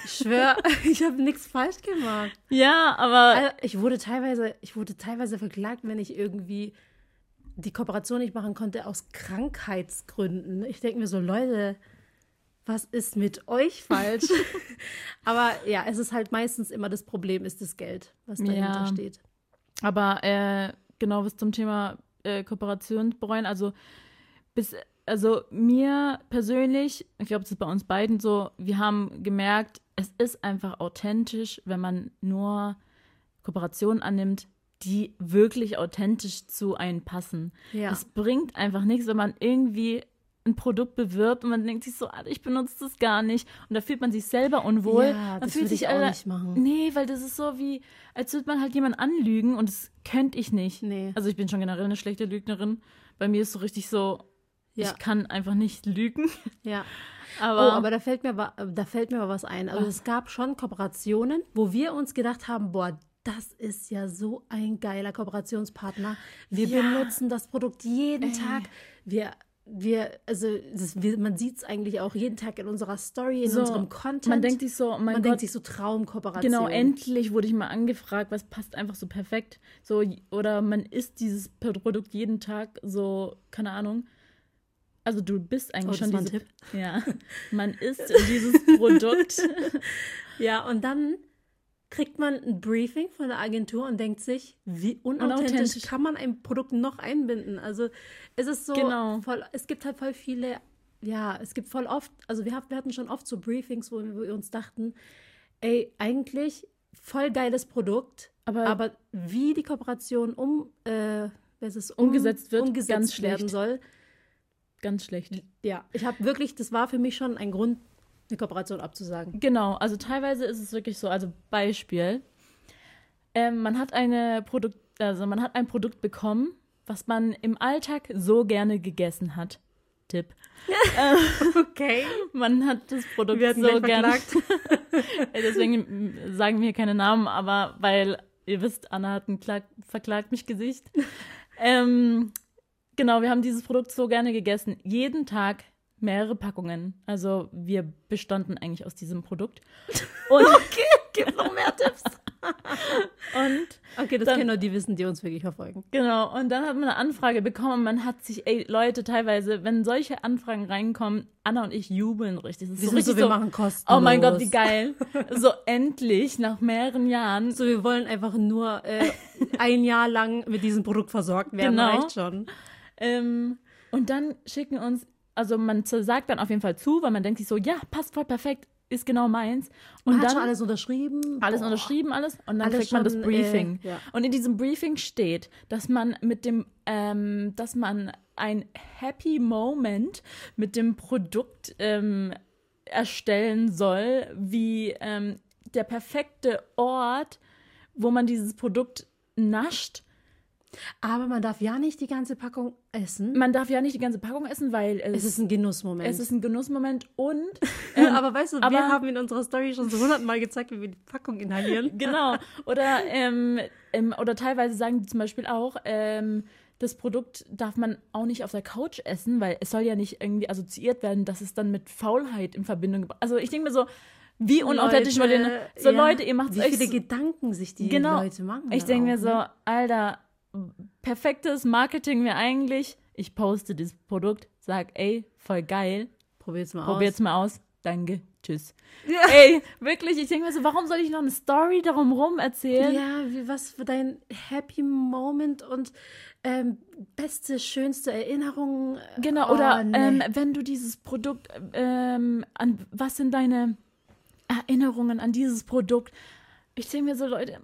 Ich schwöre, <laughs> ich habe nichts falsch gemacht. ja, aber Also, ich wurde teilweise, ich wurde teilweise verklagt, wenn ich irgendwie die Kooperation nicht machen konnte aus Krankheitsgründen. Ich denke mir so, Leute, was ist mit euch falsch? <laughs> Aber ja, es ist halt meistens immer das Problem, ist das Geld, was dahinter Ja. steht. Aber äh, genau was zum Thema äh, Kooperation bereuen. Also bis also mir persönlich, ich glaube, es ist bei uns beiden so, wir haben gemerkt, es ist einfach authentisch, wenn man nur Kooperationen annimmt, die wirklich authentisch zu einem passen. Ja. Es bringt einfach nichts, wenn man irgendwie ein Produkt bewirbt und man denkt sich so, Alter, ich benutze das gar nicht. Und da fühlt man sich selber unwohl. Ja, man das fühlt sich ich auch Alter, nicht machen. Nee, weil das ist so wie, als würde man halt jemanden anlügen und das könnte ich nicht. Nee. Also ich bin schon generell eine schlechte Lügnerin. Bei mir ist so richtig so, Ja. ich kann einfach nicht lügen. Ja. <laughs> Aber, oh, aber da fällt mir da fällt mir was ein. Also es gab schon Kooperationen, wo wir uns gedacht haben, boah, das ist ja so ein geiler Kooperationspartner. Wir Ja. benutzen das Produkt jeden Ey. Tag. Wir wir, also das, wir, man sieht es eigentlich auch jeden Tag in unserer Story, in So, unserem Content. man denkt sich so, oh mein man Gott, denkt sich so Traumkooperation. Genau, endlich wurde ich mal angefragt, was passt einfach so perfekt. So, oder man isst dieses Produkt jeden Tag, so, keine Ahnung. Also du bist Oh, eigentlich das schon war ein diese, Tipp. Ja, <laughs> man isst dieses Produkt. <laughs> Ja, und dann kriegt man ein Briefing von der Agentur und denkt sich, wie unauthentisch, Unauthentisch. kann man ein Produkt noch einbinden? Also es ist so Genau. voll, es gibt halt voll viele, ja, es gibt voll oft, also wir, wir hatten schon oft so Briefings, wo wir uns dachten, ey, eigentlich voll geiles Produkt, Aber- aber, wie die Kooperation um, äh, was ist, um, Umgesetzt wird, umgesetzt ganz werden schlecht. soll. Ganz schlecht. Ja, ich habe wirklich, das war für mich schon ein Grund, eine Kooperation abzusagen. Genau, also teilweise ist es wirklich so, also Beispiel, ähm, man hat eine Produkt, also man hat ein Produkt bekommen, was man im Alltag so gerne gegessen hat. Tipp. <laughs> Okay. Man hat das Produkt Wir so gerne. <laughs> Deswegen sagen wir keine Namen, aber weil ihr wisst, Anna hat ein Klag verklagt mich Gesicht. <laughs> ähm, genau, wir haben dieses Produkt so gerne gegessen. Jeden Tag mehrere Packungen. Also wir bestanden eigentlich aus diesem Produkt. <laughs> Und, Okay, gib noch mehr Tipps. <laughs> und Okay, das Dann- können nur die wissen, die uns wirklich verfolgen. genau, und dann hat man eine Anfrage bekommen. Man hat sich, ey, Leute, teilweise, wenn solche Anfragen reinkommen, Anna und ich jubeln richtig. Das ist Wir so richtig so, wir so, machen kostenlos. oh mein Gott, wie geil. <laughs> So endlich, nach mehreren Jahren, So, wir wollen einfach nur äh, ein Jahr lang mit diesem Produkt versorgt werden. Genau. Reicht schon. Ähm, und dann schicken uns, also man sagt dann auf jeden Fall zu, weil man denkt sich so, ja, passt voll perfekt, ist genau meins. Und Man hat dann schon alles unterschrieben. alles Boah. unterschrieben, alles. Und dann Alles kriegt man das schon, Briefing. äh, ja. Und in diesem Briefing steht, dass man mit dem, ähm, dass man ein Happy Moment mit dem Produkt ähm, erstellen soll, wie ähm, der perfekte Ort, wo man dieses Produkt nascht. Aber man darf ja nicht die ganze Packung essen. Man darf ja nicht die ganze Packung essen, weil es, Es ist ein Genussmoment. es ist ein Genussmoment und <laughs> ähm, aber weißt du, aber- wir haben in unserer Story schon so hundertmal gezeigt, wie wir die Packung inhalieren. <laughs> Genau. Oder, ähm, ähm, oder teilweise sagen die zum Beispiel auch, ähm, das Produkt darf man auch nicht auf der Couch essen, weil es soll ja nicht irgendwie assoziiert werden, dass es dann mit Faulheit in Verbindung gebracht Also ich denke mir so, wie unauthentisch denn- So ja, Leute, ihr macht Wie euch viele so- Gedanken sich die Genau. Leute machen. Ich denke mir so, ne? Alter, perfektes Marketing wäre eigentlich, ich poste das Produkt, sag, ey, voll geil, Probier's mal probiert's aus. mal aus, danke, tschüss. Ja. Ey, wirklich, ich denke mir so, warum soll ich noch eine Story darum rum erzählen? Ja, wie, was für dein Happy Moment und ähm, beste, schönste Erinnerung. Genau, Oh, oder nee. ähm, wenn du dieses Produkt, ähm, an was sind deine Erinnerungen an dieses Produkt? Ich denke mir so, Leute,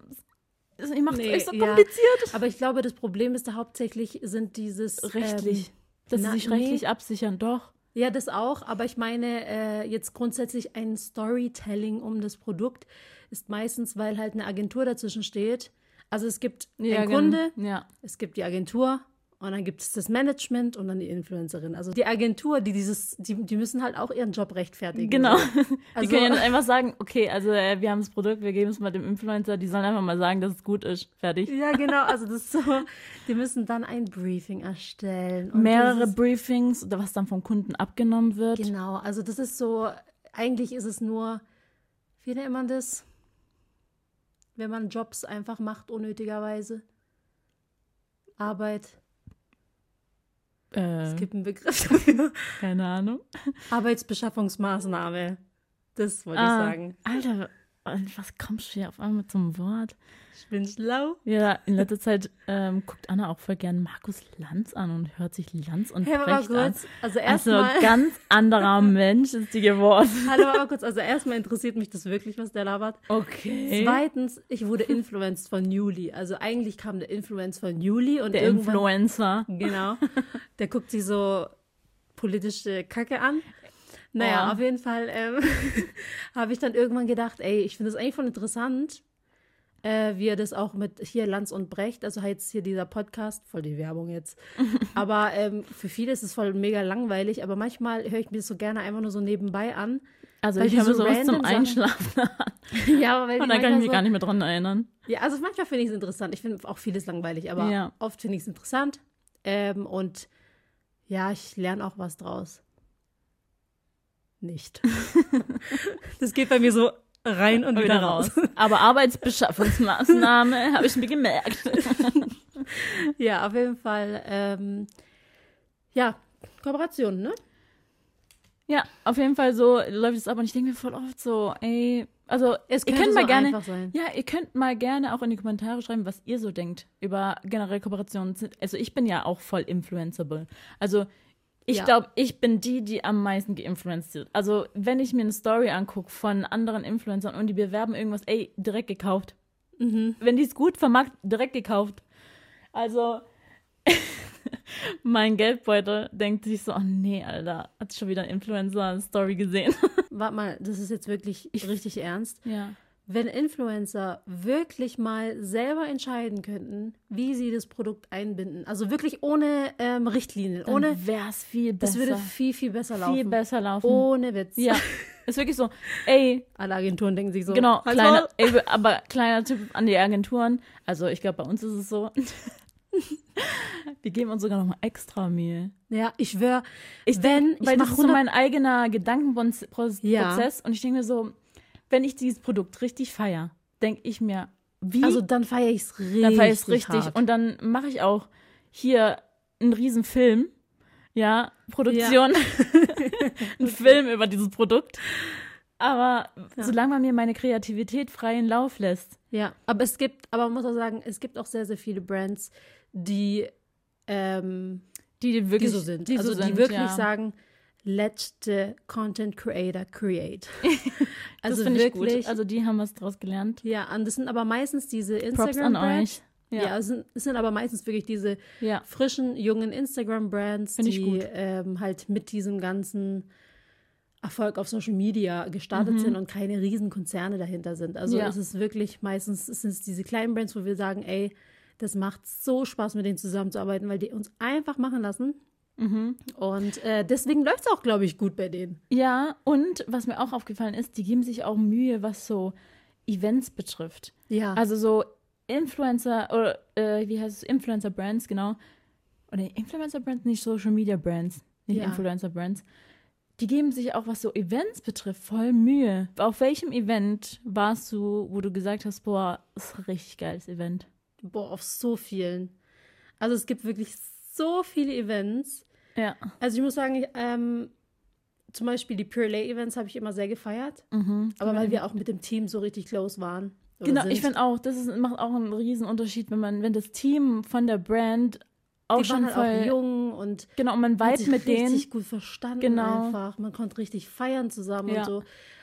es- ihr macht es Nee, euch so ja. kompliziert. Aber ich glaube, das Problem ist da hauptsächlich sind dieses Rechtlich. Ähm, dass sie na, sich nee. rechtlich absichern, doch. ja, das auch. Aber ich meine äh, jetzt grundsätzlich ein Storytelling um das Produkt ist meistens, weil halt eine Agentur dazwischen steht. Also es gibt einen gen- Kunde, Ja. es gibt die Agentur und dann gibt es das Management und dann die Influencerin. Also die Agentur, die dieses, die, die müssen halt auch ihren Job rechtfertigen. Genau. So. <laughs> die Also- können ja nicht einfach sagen, okay, also äh, wir haben das Produkt, wir geben es mal dem Influencer, die sollen einfach mal sagen, dass es gut ist. Fertig. Ja, <laughs> genau. Also das ist so, die müssen dann ein Briefing erstellen. Mehrere ist- Briefings, oder was dann vom Kunden abgenommen wird. Genau, also das ist so, eigentlich ist es nur, wie nennt man das? Wenn man Jobs einfach macht, unnötigerweise. Arbeit. Äh, Es gibt einen Begriff dafür. keine Ahnung. Arbeitsbeschaffungsmaßnahme. Das wollte Ah, ich sagen. Alter, Und was kommst du hier auf einmal zum Wort? Ich bin schlau. Ja, in letzter Zeit ähm, guckt Anna auch voll gern Markus Lanz an und hört sich Lanz und Hey, Brecht an. kurz, also Also erstmal, ganz anderer Mensch ist die geworden. <laughs> hallo, aber kurz, also erstmal interessiert mich das wirklich, was der labert. Okay. Zweitens, ich wurde influenced von Newly. Also eigentlich kam der Influence von Newly und Der Influencer. Genau. Der guckt sich so politische Kacke an. Naja, Oh. auf jeden Fall ähm, <laughs> habe ich dann irgendwann gedacht, ey, ich finde das eigentlich voll interessant, äh, wie er das auch mit hier Lanz und Brecht, also jetzt hier dieser Podcast, voll die Werbung jetzt. <laughs> aber ähm, für viele ist es voll mega langweilig, aber manchmal höre ich mir das so gerne einfach nur so nebenbei an. Also ich habe so sowas zum Einschlafen <laughs> an. ja, aber weil Und da kann ich mich so, gar nicht mehr dran erinnern. Ja, also manchmal finde ich es interessant. Ich finde auch vieles langweilig, aber Ja. oft finde ich es interessant. Ähm, und ja, ich lerne auch was draus. Nicht. <laughs> das geht bei mir so rein und wieder, raus. <laughs> Aber Arbeitsbeschaffungsmaßnahme <laughs> habe ich mir gemerkt. Ja, auf jeden Fall. Ähm, ja, Kooperation, ne? Ja, auf jeden Fall so läuft es ab und ich denke mir voll oft so, ey, also Es ihr könnte könnt mal so gerne, einfach sein. ja, ihr könnt mal gerne auch in die Kommentare schreiben, was ihr so denkt über generell Kooperationen. Also ich bin ja auch voll influenceable. Also ich Ja. glaube, ich bin die, die am meisten geinfluenced wird. Also wenn ich mir eine Story angucke von anderen Influencern und die bewerben irgendwas, ey, direkt gekauft. Mhm. Wenn die es gut vermarkten, direkt gekauft. Also <laughs> mein Geldbeutel denkt sich so, oh nee, Alter, hat schon wieder ein Influencer-Story gesehen. <laughs> Warte mal, das ist jetzt wirklich richtig ernst. Ja. Wenn Influencer wirklich mal selber entscheiden könnten, wie sie das Produkt einbinden, also wirklich ohne ähm, Richtlinien, Dann ohne, wäre es viel das besser. würde viel, viel besser laufen. viel besser laufen. Ohne Witz. Ja, ist wirklich so. Ey, Alle Agenturen denken sich so. genau, kleiner, ey, aber kleiner Tipp an die Agenturen. Also ich glaube, bei uns ist es so. <laughs> Wir geben uns sogar noch mal extra Mühe. Ja, ich schwöre, Ich wenn, denk, weil ich das ist so mein eigener Gedankenprozess Ja. und ich denke mir so, wenn ich dieses Produkt richtig feier, denke ich mir, wie also dann feiere ich es richtig. dann feiere ich es richtig Hart. und dann mache ich auch hier einen riesen Film, ja, Produktion, <laughs> einen Film über dieses Produkt. Aber solange man mir meine Kreativität freien Lauf lässt, Ja, aber es gibt, aber man muss auch sagen, es gibt auch sehr, sehr viele Brands, die, ähm, die die wirklich so sind. die also so die sind, wirklich ja. sagen, let the content creator create. <laughs> das <laughs> also ich wirklich. gut. Also die haben was draus gelernt. ja, und das sind aber meistens diese Props an Instagram-Brands. euch. Ja, Ja, es, sind, es sind aber meistens wirklich diese ja. frischen, jungen Instagram-Brands, ich die ähm, halt mit diesem ganzen Erfolg auf Social Media gestartet Mhm. sind und keine riesen Konzerne dahinter sind. Also Ja. es ist wirklich meistens es sind diese kleinen Brands, wo wir sagen, ey, das macht so Spaß, mit denen zusammenzuarbeiten, weil die uns einfach machen lassen. Mhm. Und äh, deswegen läuft es auch, glaube ich, gut bei denen. Ja, und was mir auch aufgefallen ist, die geben sich auch Mühe, was so Events betrifft. Ja. Also so Influencer oder äh, wie heißt es? Influencer Brands, genau. Oder Influencer Brands, nicht Social Media Brands, nicht Ja. Influencer Brands. Die geben sich auch, was so Events betrifft, voll Mühe. Auf welchem Event warst du, wo du gesagt hast, boah, ist ein richtig geiles Event? Boah, auf so vielen. Also es gibt wirklich so viele Events. Ja. Also ich muss sagen, ich, ähm, zum Beispiel die Pure Lay Events habe ich immer sehr gefeiert. Mhm. Aber weil wir auch mit dem Team so richtig close waren. Genau, sind. ich finde auch, das ist, macht auch einen riesen Unterschied, wenn man, wenn das Team von der Brand auch die schon waren halt voll, auch jung und genau, und man sich mit denen. richtig gut verstanden Genau. einfach. Man konnte richtig feiern zusammen Ja. und so.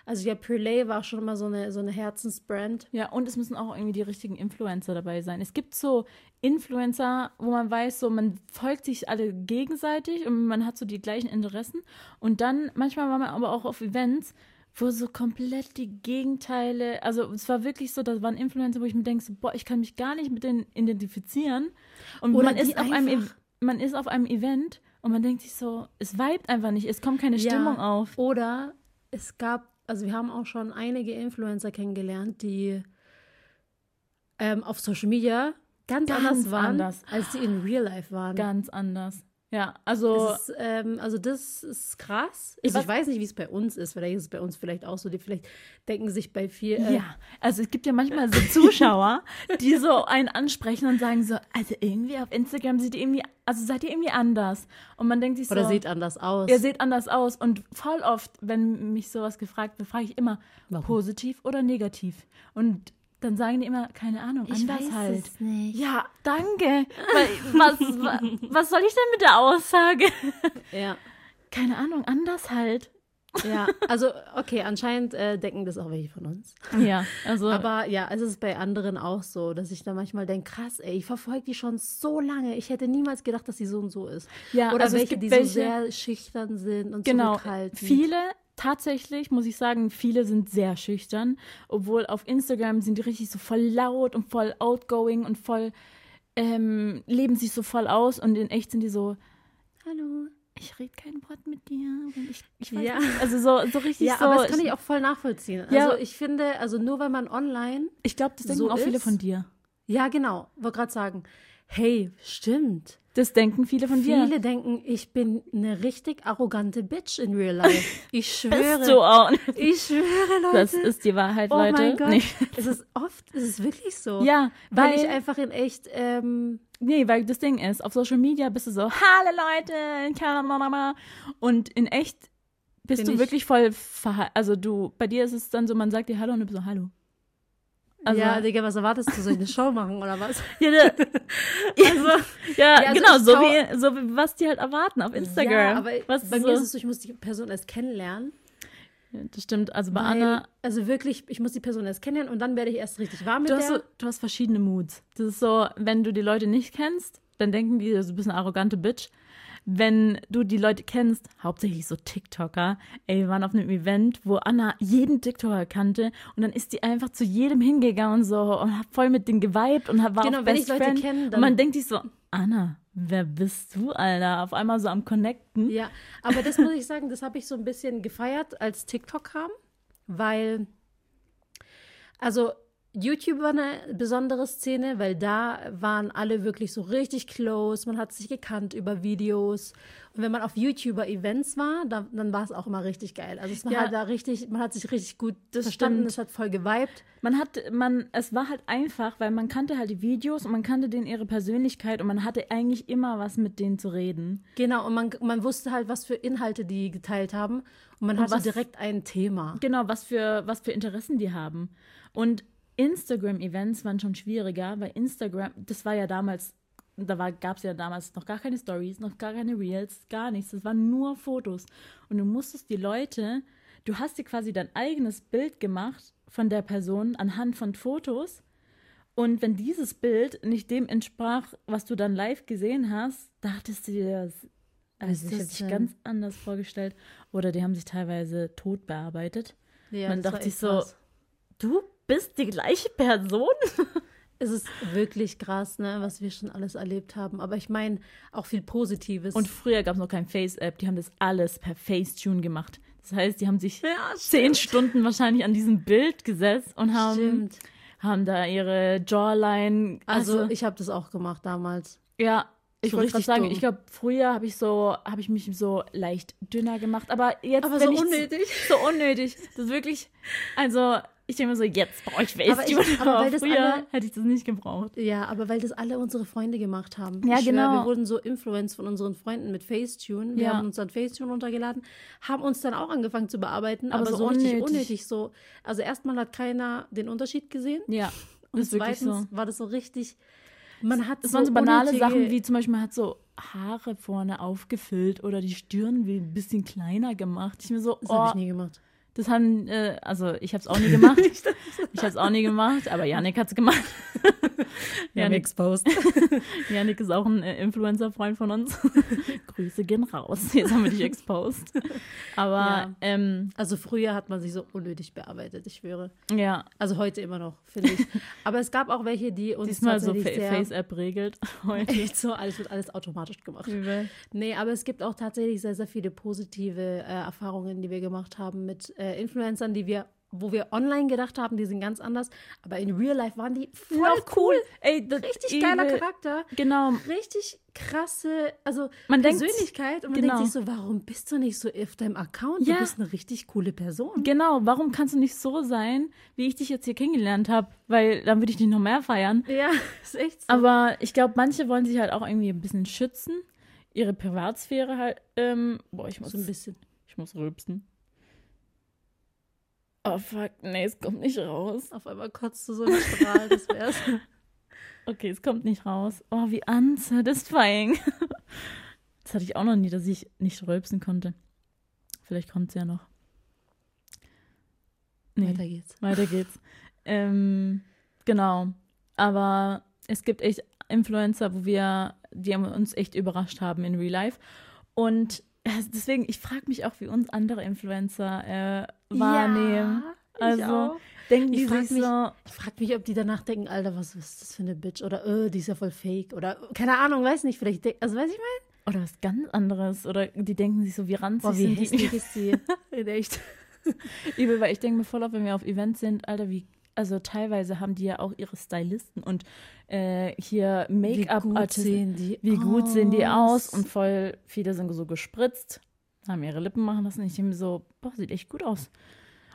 Also ja, Pure Lay war schon immer so eine, so eine Herzensbrand. Ja, und es müssen auch irgendwie die richtigen Influencer dabei sein. Es gibt so Influencer, wo man weiß, so man folgt sich alle gegenseitig und man hat so die gleichen Interessen. Und dann, manchmal war man aber auch auf Events, wo so komplett die Gegenteile, also es war wirklich so, da waren Influencer, wo ich mir denke, so, boah, ich kann mich gar nicht mit denen identifizieren. Und Oder man ist, auf einem, man ist auf einem Event und man denkt sich so, es vibet einfach nicht, es kommt keine Ja. Stimmung auf. Oder es gab, also wir haben auch schon einige Influencer kennengelernt, die ähm, auf Social Media ganz, Ganz anders waren, anders. als sie in Real Life waren. Ganz anders. Ja, also. Ist, ähm, also das ist krass. Ich Also ich, weiß- nicht, wie es bei uns ist. Vielleicht ist es bei uns vielleicht auch so. Die vielleicht denken sich bei viel. Äh, Ja, also es gibt ja manchmal so Zuschauer, <laughs> die so einen ansprechen und sagen so, also irgendwie auf Instagram sieht ihr irgendwie, also seid ihr irgendwie anders. Und man denkt sich so, Oder sieht anders aus. ihr seht anders aus. Und voll oft, wenn mich sowas gefragt wird, frage ich immer, Warum? positiv oder negativ? Und dann sagen die immer, keine Ahnung, anders halt. nicht. Ja, danke. Was, wa- was soll ich denn mit der Aussage? Ja. Keine Ahnung, anders halt. Ja, also okay, anscheinend äh, denken das auch welche von uns. Ja, also. Aber ja, es ist bei anderen auch so, dass ich da manchmal denke, krass, ey, ich verfolge die schon so lange. Ich hätte niemals gedacht, dass sie so und so ist. Ja, Oder also es welche, die welche- so sehr schüchtern sind und Genau, zurückhaltend. viele, tatsächlich muss ich sagen, viele sind sehr schüchtern, obwohl auf Instagram sind die richtig so voll laut und voll outgoing und voll ähm, leben sich so voll aus und in echt sind die so, Hallo. ich rede kein Wort mit dir. Ich, ich weiß Ja. nicht. Also so, so richtig Ja, so. aber das kann ich auch voll nachvollziehen. Ja. Also ich finde, also nur weil man online, ich glaube, das denken so auch viele ist. von dir. ja genau, wollte gerade sagen, hey, stimmt. Das denken viele von dir. Viele denken, ich bin eine richtig arrogante Bitch in real life. <laughs> Ich schwöre. Bist du auch. Ich schwöre, Leute. Das ist die Wahrheit, oh Leute. mein Gott. Nee. Es ist oft, es ist wirklich so. Ja, Weil, weil, ich einfach in echt, ähm, nee, weil das Ding ist, auf Social Media bist du so, hallo Leute, kalamama. und in echt bist du ich- wirklich voll, verha- also du, bei dir ist es dann so, man sagt dir hallo und du bist so, hallo. Also- ja, Digga, was erwartest du? Soll ich eine Show machen oder was? <laughs> Ja, da, <laughs> Also, ja, also genau, so wie, so wie, was die halt erwarten auf Instagram. Ja, aber was bei so, mir ist es so, ich muss die Person erst kennenlernen. Ja, das stimmt, also bei Weil, Anna, also wirklich, ich muss die Person erst kennenlernen und dann werde ich erst richtig warm mit du hast, der. so, du hast verschiedene Moods. Das ist so, wenn du die Leute nicht kennst, dann denken die, du bist eine arrogante Bitch. Wenn du die Leute kennst, hauptsächlich so TikToker, ey, wir waren auf einem Event, wo Anna jeden TikToker kannte und dann ist die einfach zu jedem hingegangen und so und hat voll mit denen geweibt und hat- war Genau, auch wenn Best ich Leute Friend. kenne, und man denkt sich so, Anna, wer bist du, Alter? Auf einmal so am Connecten. Ja, aber das muss ich sagen, das habe ich so ein bisschen gefeiert, als TikTok kam, weil, also YouTube war eine besondere Szene, weil da waren alle wirklich so richtig close, man hat sich gekannt über Videos und wenn man auf YouTuber-Events war, da, dann war es auch immer richtig geil. Also es war Ja. halt da richtig, man hat sich richtig gut Das verstanden, stimmt. es hat voll geweibt. Man hat, man, es war halt einfach, weil man kannte halt die Videos und man kannte denen ihre Persönlichkeit und man hatte eigentlich immer was mit denen zu reden. Genau, und man, man wusste halt, was für Inhalte die geteilt haben und man hatte was- direkt ein Thema. Genau, was für, was für Interessen die haben. Und Instagram-Events waren schon schwieriger, weil Instagram, das war ja damals, da gab es ja damals noch gar keine Stories, noch gar keine Reels, gar nichts. Das waren nur Fotos. Und du musstest die Leute, du hast dir quasi dein eigenes Bild gemacht von der Person anhand von Fotos. Und wenn dieses Bild nicht dem entsprach, was du dann live gesehen hast, dachtest du dir, das, also das hat sich 16. ganz anders vorgestellt. Oder die haben sich teilweise tot bearbeitet. Ja, Man das dachte war sich so, krass. du bist die gleiche Person? <laughs> Es ist wirklich krass, ne, was wir schon alles erlebt haben. Aber ich meine, auch viel Positives. Und früher gab es noch kein Face-App, die haben das alles per Facetune gemacht. Das heißt, die haben sich ja, zehn Stunden wahrscheinlich an diesem Bild gesetzt und haben, Stimmt. haben da ihre Jawline. Also, Also, ich habe das auch gemacht damals. ja, ich so wollte gerade sagen, dumm. ich glaube, früher habe ich so, habe ich mich so leicht dünner gemacht, aber jetzt Aber wenn so ich unnötig. so unnötig. Das ist wirklich, also ich denke mir so, jetzt brauche ich Aber ich- Facetune. aber weil das früher alle- hätte ich das nicht gebraucht. Ja, aber weil das alle unsere Freunde gemacht haben. Ja, ich schwör, genau. wir wurden so influenced von unseren Freunden mit Facetune. Wir Ja. haben uns dann Facetune runtergeladen, haben uns dann auch angefangen zu bearbeiten, Aber aber, so so, richtig unnötig. unnötig. So. Also erstmal hat keiner den Unterschied gesehen. Ja, Und zweitens so. war das so richtig. Man hat Das so waren so banale Sachen wie zum Beispiel, man hat so Haare vorne aufgefüllt oder die Stirn wie ein bisschen kleiner gemacht. Ich mir so, Das oh, habe ich nie gemacht. Das haben, äh, also ich habe es auch nie gemacht. <laughs> ich habe es auch nie gemacht, aber Janik hat es gemacht. Janik, exposed. Janik ist auch ein äh, Influencer-Freund von uns. <laughs> Grüße gehen raus. Jetzt haben wir dich exposed. Aber Ja. ähm, Also früher hat man sich so unnötig bearbeitet, ich schwöre. ja, Also heute immer noch, finde ich. Aber es gab auch welche, die uns diesmal so Face-App regelt <laughs> heute. echt so, alles wird alles automatisch gemacht. Übel. Nee, aber es gibt auch tatsächlich sehr, sehr viele positive äh, Erfahrungen, die wir gemacht haben mit äh, Influencern, die wir wo wir online gedacht haben, die sind ganz anders, aber in Real Life waren die voll Noch cool. Ey, Richtig geiler übel- Charakter. Genau. Richtig krasse, also Man denkt- Persönlichkeit. und man genau. denkt sich so, warum bist du nicht so auf deinem Account? Ja. Du bist eine richtig coole Person. Genau, warum kannst du nicht so sein, wie ich dich jetzt hier kennengelernt habe? Weil dann würde ich dich noch mehr feiern. Ja, <laughs> ist echt so. Aber ich glaube, manche wollen sich halt auch irgendwie ein bisschen schützen. Ihre Privatsphäre halt. Ähm, boah, ich muss, so ein bisschen. ich muss rülpsen. Oh fuck, nee, es kommt nicht raus. Auf einmal kotzt du so einen Strahl, das wär's. <laughs> Okay, es kommt nicht raus. Oh, wie unsatisfying. <laughs> Das hatte ich auch noch nie, dass ich nicht rülpsen konnte. Vielleicht kommt es ja noch. Nee. Weiter geht's. Weiter geht's. ähm, genau. Aber es gibt echt Influencer, wo wir, die haben uns echt überrascht haben in Real Life. Und äh, deswegen, ich frage mich auch, wie uns andere Influencer äh, wahrnehmen. Ja, also denken Ich die frag sich mich- so, Ich frage mich, ob die danach denken, Alter, was ist das für eine Bitch? Oder, äh, die ist ja voll fake. Oder, keine Ahnung, weiß nicht, vielleicht, also weiß ich mal. oder was ganz anderes. Oder die denken sich so, wie ranzig Boah, wie sind die. ist die. <laughs> In echt. Übel, weil ich denke mir voll auf, wenn wir auf Events sind, Alter, wie, also teilweise haben die ja auch ihre Stylisten und äh, hier Wie gut Make-up-Artisten. sehen die Wie gut sehen die aus? und voll viele sind so gespritzt, haben ihre Lippen machen lassen. Ich denke mir so, boah, sieht echt gut aus.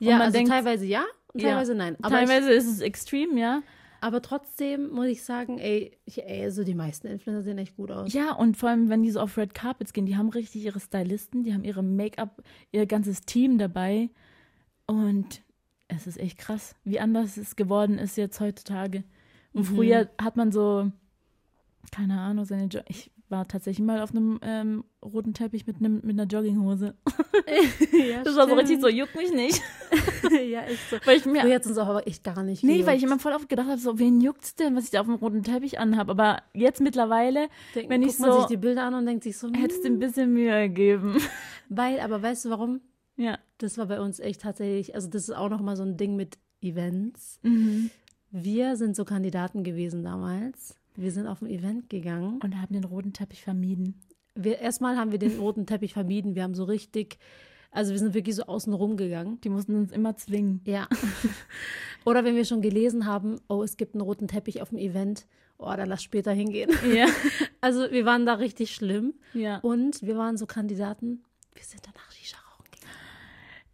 Ja, man also denkt- teilweise ja und Ja. teilweise nein. Aber, Teilweise ist es extrem, ja. ich, aber trotzdem muss ich sagen, ey, ich, ey, also die meisten Influencer sehen echt gut aus. Ja, und vor allem, wenn die so auf Red Carpets gehen, die haben richtig ihre Stylisten, die haben ihre Make-up, ihr ganzes Team dabei. Und es ist echt krass, wie anders es geworden ist jetzt heutzutage. Und Mhm. früher hat man so, keine Ahnung, seine jo ich war tatsächlich mal auf einem ähm, roten Teppich mit, einem, mit einer Jogginghose. <laughs> <laughs> ja, Das war so richtig so, juckt mich nicht. <laughs> ja, echt so. Weil ich mir es uns auch aber echt gar nicht Nee, weil ich immer voll oft gedacht habe, so, wen juckt's denn, was ich da auf dem roten Teppich anhabe. Aber jetzt mittlerweile Denk, wenn ich guckt man so- sich die Bilder an und denkt sich so, hättest du hm, ein bisschen Mühe gegeben. weil, aber weißt du warum? ja. Das war bei uns echt tatsächlich, also das ist auch nochmal so ein Ding mit Events. Mhm. Wir sind so Kandidaten gewesen damals. Wir sind auf ein Event gegangen. Und haben den roten Teppich vermieden. Wir, erstmal haben wir den roten Teppich vermieden. Wir haben so richtig, also wir sind wirklich so außen rum gegangen. Die mussten uns immer zwingen. Ja. <laughs> Oder wenn wir schon gelesen haben, oh, es gibt einen roten Teppich auf dem Event, oh, dann lass später hingehen. Ja. <laughs> Also wir waren da richtig schlimm. ja. Und wir waren so Kandidaten, wir sind danach Shisha rauchen gegangen.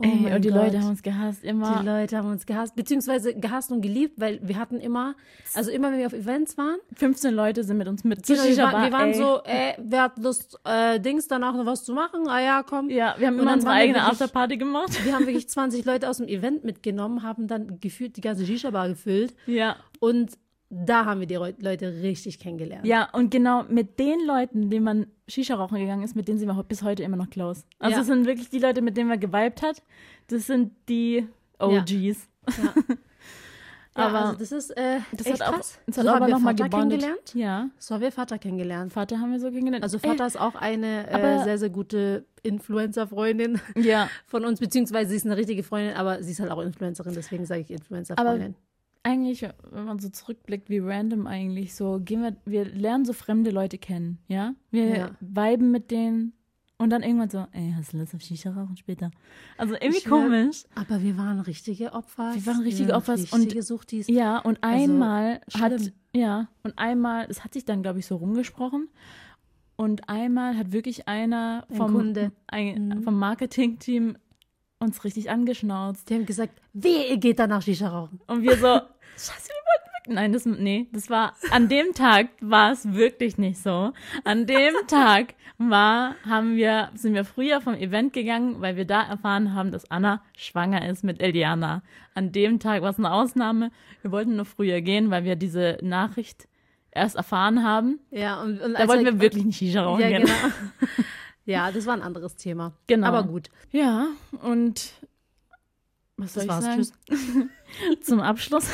Oh Ey, und die Gott. Leute haben uns gehasst, Die immer. Leute haben uns gehasst, beziehungsweise gehasst und geliebt, weil wir hatten immer, also immer wenn wir auf Events waren, 15 Leute sind mit uns mit genau, wir, waren, wir waren ey. so, äh, wer hat Lust, äh, Dings danach noch was zu machen? Ah ja, komm. Ja, wir haben Und immer unsere eigene wirklich- Afterparty gemacht. Wir haben wirklich <laughs> 20 Leute aus dem Event mitgenommen, haben dann gefühlt die ganze Shisha-Bar gefüllt Ja. und da haben wir die Leute richtig kennengelernt. Ja, und genau mit den Leuten, denen man Shisha rauchen gegangen ist, mit denen sind wir bis heute immer noch close. Also Ja. das sind wirklich die Leute, mit denen man geweibt hat. Das sind die OGs. <laughs> Ja. Aber ja, also das ist äh, Das echt hat auch, krass. das so hat haben aber wir nochmal Vater gebondet. kennengelernt. Ja, So haben wir Vater kennengelernt. Vater haben wir so kennengelernt. Also Vater ist auch eine äh, sehr, sehr gute Influencer-Freundin Ey, ja, von uns, beziehungsweise sie ist eine richtige Freundin, aber sie ist halt auch Influencerin, deswegen sage ich Influencer-Freundin. Eigentlich, wenn man so zurückblickt, wie random eigentlich, so gehen wir, wir lernen so fremde Leute kennen, ja? Wir Ja. viben mit denen und dann irgendwann so, ey, hast du Lust auf Shisha rauchen später? Also irgendwie Ich komisch. Aber wir waren richtige Opfer. Wir waren richtige Opfers und- Suchtis. Ja, und Also, einmal hat, schlimm. ja, und einmal, es hat sich dann, glaube ich, so rumgesprochen. Und einmal hat wirklich einer Ein vom, ein, Mhm. vom Marketing-Team uns richtig angeschnauzt. Die haben gesagt, wer geht danach Shisha rauchen? Und wir so, <laughs> scheiße, wir wollten weg. Nein, das, nee, das war, an dem Tag war es wirklich nicht so. An dem <laughs> Tag war, haben wir, sind wir früher vom Event gegangen, weil wir da erfahren haben, dass Anna schwanger ist mit Eliana. An dem Tag war es eine Ausnahme. Wir wollten nur früher gehen, weil wir diese Nachricht erst erfahren haben. Ja, und, und Da wollten wir wirklich nicht Shisha rauchen Ja, gehen. genau. <laughs> ja, das war ein anderes Thema. Genau. Aber gut. Ja, und was soll Das ich war's. sagen? Tschüss. <laughs> Zum Abschluss.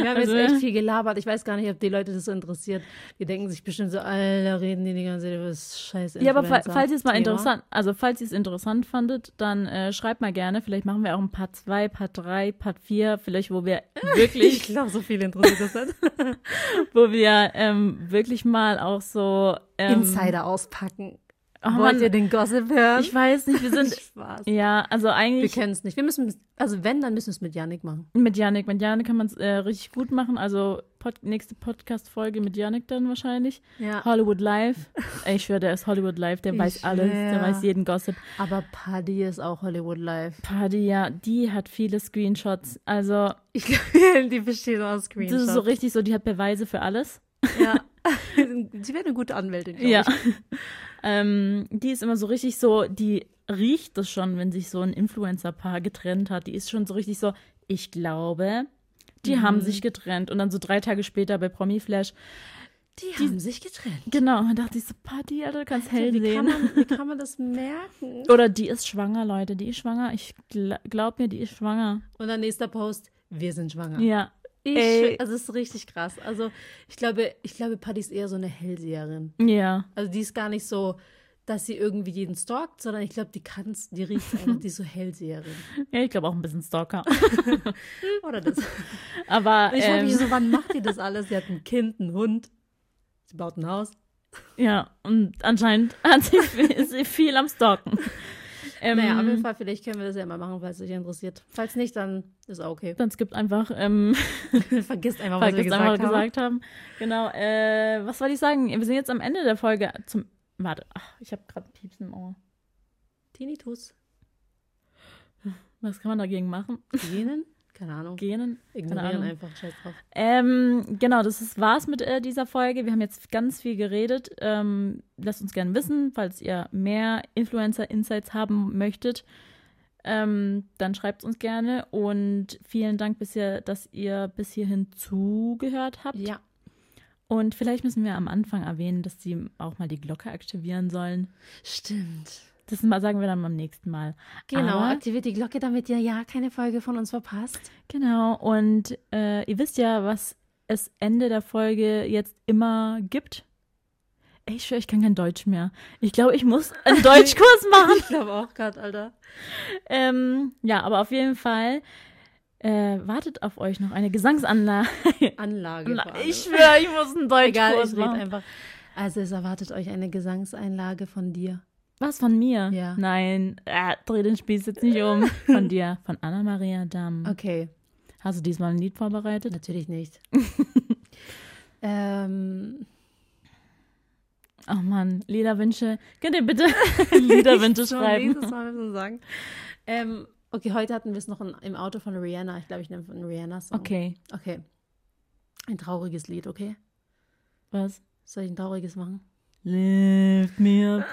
Wir haben Also- jetzt echt viel gelabert. Ich weiß gar nicht, ob die Leute das so interessiert. Die denken sich bestimmt so, Alter, reden die die ganze Zeit über das scheiß Ja, aber fa falls ihr es mal interessant, also falls ihr es interessant fandet, dann äh, schreibt mal gerne. Vielleicht machen wir auch ein Part 2, Part 3, Part 4, vielleicht wo wir <laughs> Ich wirklich, glaube, so viel interessiert das nicht. <laughs> wo wir ähm, wirklich mal auch so ähm, Insider auspacken. Oh, Wollt Mann, ihr den Gossip hören? ich weiß nicht, wir <laughs> sind. Spaß. ja, also Wir eigentlich kennen es nicht. Wir müssen, also wenn, dann müssen wir es mit Yannick machen. mit Janik. Mit Janik kann man es äh, richtig gut machen. Also Pod nächste Podcast-Folge mit Janik dann wahrscheinlich. Ja. Hollywood Live. <laughs> Ey, ich schwöre, der ist Hollywood Live, der Ich weiß alles, der schwör. weiß jeden Gossip. Aber Paddy ist auch Hollywood Live. Party, ja, die hat viele Screenshots. Also, Ich glaube, <laughs> die besteht aus das Screenshots. ist so richtig so, die hat Beweise für alles. Ja. Sie wäre eine gute Anwältin, Ja. ich. Ähm, die ist immer so richtig so, die riecht es schon, wenn sich so ein Influencer-Paar getrennt hat. Die ist schon so richtig so, ich glaube, die Mhm. haben sich getrennt. Und dann so drei Tage später bei Promi Flash. Die haben sich getrennt. Genau, und dann dachte ich so, Party, Alter, du kannst hell wie, kann sehen. man, wie kann man das merken? <laughs> Oder die ist schwanger, Leute, die ist schwanger. Ich gl glaub mir, die ist schwanger. Und dann nächster Post, wir sind schwanger. Ja. Ich, also es ist richtig krass. Also ich glaube, ich glaube, Paddy ist eher so eine Hellseherin. Ja. Also die ist gar nicht so, dass sie irgendwie jeden stalkt, sondern ich glaube, die kann's, die riecht <laughs> einfach, die ist so Hellseherin. Ja, ich glaube auch ein bisschen Stalker. <laughs> Oder das. Aber Ich frage ähm, mich so, wann macht die das alles? Sie hat ein Kind, einen Hund, sie baut ein Haus. ja, und anscheinend hat sie viel, sie viel am Stalken. Ähm, Naja, auf jeden Fall, vielleicht können wir das ja mal machen, falls es euch interessiert. Falls nicht, dann ist auch okay. Dann skippt einfach, ähm, <laughs> Vergisst einfach, was wir vergesst gesagt einfach, was wir haben. gesagt haben. Genau, äh, was wollte ich sagen? Wir sind jetzt am Ende der Folge zum, warte, ach, ich habe gerade Piepsen im Ohr. Tinnitus. Was kann man dagegen machen? Genen? Keine Ahnung. Genen? Ignorieren Ahnung. einfach, scheiß drauf. Ähm, genau, das ist, war's mit äh, dieser Folge. Wir haben jetzt ganz viel geredet. Ähm, lasst uns gerne wissen, falls ihr mehr Influencer-Insights haben möchtet. Ähm, dann schreibt uns gerne und vielen Dank bisher, dass ihr bis hierhin zugehört habt. Ja. Und vielleicht müssen wir am Anfang erwähnen, dass sie auch mal die Glocke aktivieren sollen. Stimmt. Das mal sagen wir dann beim nächsten Mal. Genau, Aber- aktiviert die Glocke, damit ihr ja keine Folge von uns verpasst. Genau, und äh, ihr wisst ja, was es Ende der Folge jetzt immer gibt. Ey, ich schwör, ich kann kein Deutsch mehr. Ich glaube, ich muss einen <laughs> Deutschkurs machen. Ich glaube auch gerade, Alter. ähm, ja, aber auf jeden Fall äh, wartet auf euch noch eine Gesangsanlage. Anlage. ich schwör, ich muss einen Deutschkurs <laughs> Egal, ich machen. einfach. Also es erwartet euch eine Gesangseinlage von dir. Was von mir? Ja. Nein, äh, dreh den Spieß jetzt nicht um. Von dir, <laughs> von Anna-Maria Damm. Okay, Hast du diesmal ein Lied vorbereitet? natürlich nicht. <laughs> ähm, Oh Mann, Liederwünsche. Könnt ihr bitte <laughs> Liederwünsche schreiben? Nächstes Mal müssen wir sagen. Ähm, okay, heute hatten wir es noch in, im Auto von Rihanna. Ich glaube, ich nehme von Rihanna-Song. Okay, Okay. Ein trauriges Lied, okay? was? Soll ich ein trauriges machen? Lift me up.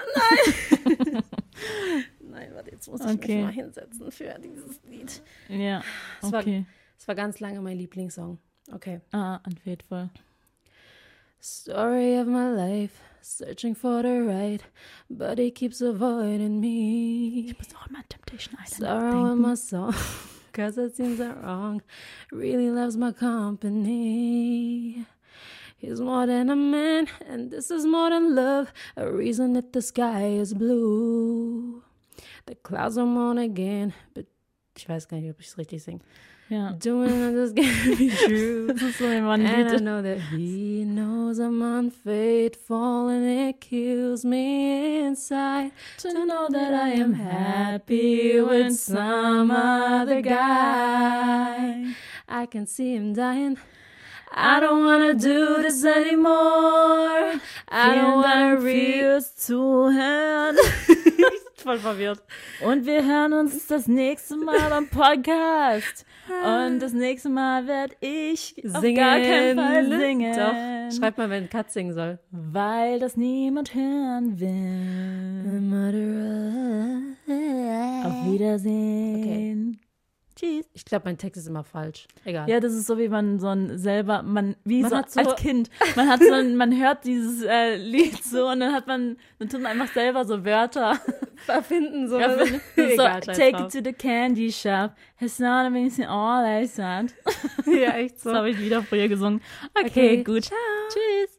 Nein, warte, jetzt muss ich mich Okay. mal hinsetzen für dieses Lied. Ja, Es war- okay. Es war ganz lange mein Lieblingssong. Okay. Ah, unfaithful. Story of my life, searching for the right, but he keeps avoiding me. Ich muss auch immer Temptation Island Sorrow in my song, <laughs> cause it seems that wrong. Really loves my company. He's more than a man, and this is more than love. A reason that the sky is blue. The clouds are mourn again, but ich weiß gar nicht, ob ich es richtig singe. Ja, Doing this can't be <laughs> true. das ist so ein And I know that he knows I'm unfaithful and it kills me inside to know that I am happy with some other guy. I can see him dying. I don't wanna do this anymore. I don't wanna read. fürs Zuhören. <laughs> Voll verwirrt. Und wir hören uns das nächste Mal beim Podcast. Und das nächste Mal werde ich auf gar keinen Fall singen. Doch. Schreib mal, wenn Kat singen soll. Weil das niemand hören will. Auf Wiedersehen. Tschüss. Ich glaube, mein Text ist immer falsch. Egal. Ja, das ist so, wie man so ein selber, man, wie Man so, so- als Kind. Man hat so ein, man hört dieses äh, Lied so und dann hat man, dann tut man einfach selber so Wörter. <laughs> Erfinden so. Ja, <laughs> so, Egal, take drauf. it to the candy shop. It's not amazing all I said. <laughs> Ja, echt so. Das habe ich wieder früher gesungen. Okay, Okay, gut. ciao. Tschüss.